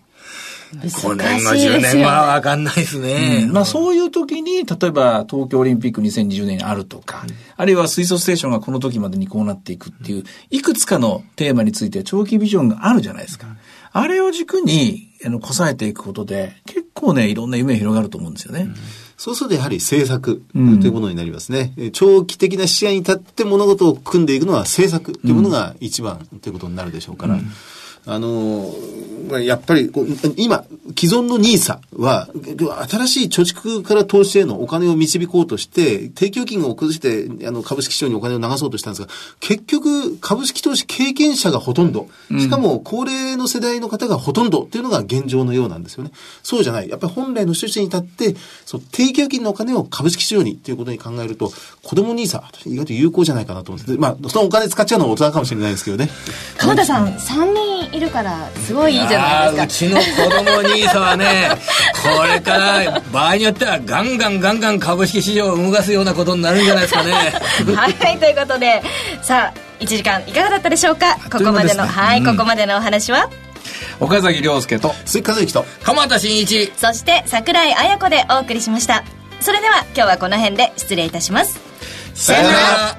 5年後、10年後はわかんないですね。うん、まあそういう時に、例えば東京オリンピック2020年にあるとか、うん、あるいは水素ステーションがこの時までにこうなっていくっていう、いくつかのテーマについて長期ビジョンがあるじゃないですか。あれを軸に、あの、こさえていくことで、結構ね、いろんな夢が広がると思うんですよね。そうするとやはり政策というものになりますね。うん、長期的な視野に立って物事を組んでいくのは政策というものが一番ということになるでしょうから。うんあのやっぱり今、既存の NISA は、新しい貯蓄から投資へのお金を導こうとして、定期預金を崩して、あの、株式市場にお金を流そうとしたんですが、結局、株式投資経験者がほとんど、しかも高齢の世代の方がほとんどっていうのが現状のようなんですよね。そうじゃない。やっぱり本来の趣旨に立って、そう、定期預金のお金を株式市場にっていうことに考えると、子供 NISA、意外と有効じゃないかなと思って、まあ、そのお金使っちゃうのは大人かもしれないですけどね。鎌田さん、3人いるからすごいいいじゃないですか。うちの子供兄さんはね これから場合によってはガンガンガンガン株式市場を動かすようなことになるんじゃないですかね。はいということでさあ1時間いかがだったでしょうか？ここまでの、ね、はい、うん、ここまでのお話は？岡崎亮介と鈴木和之と鎌田新一。そして櫻井彩子でお送りしました。それでは今日はこの辺で失礼いたします。さよなら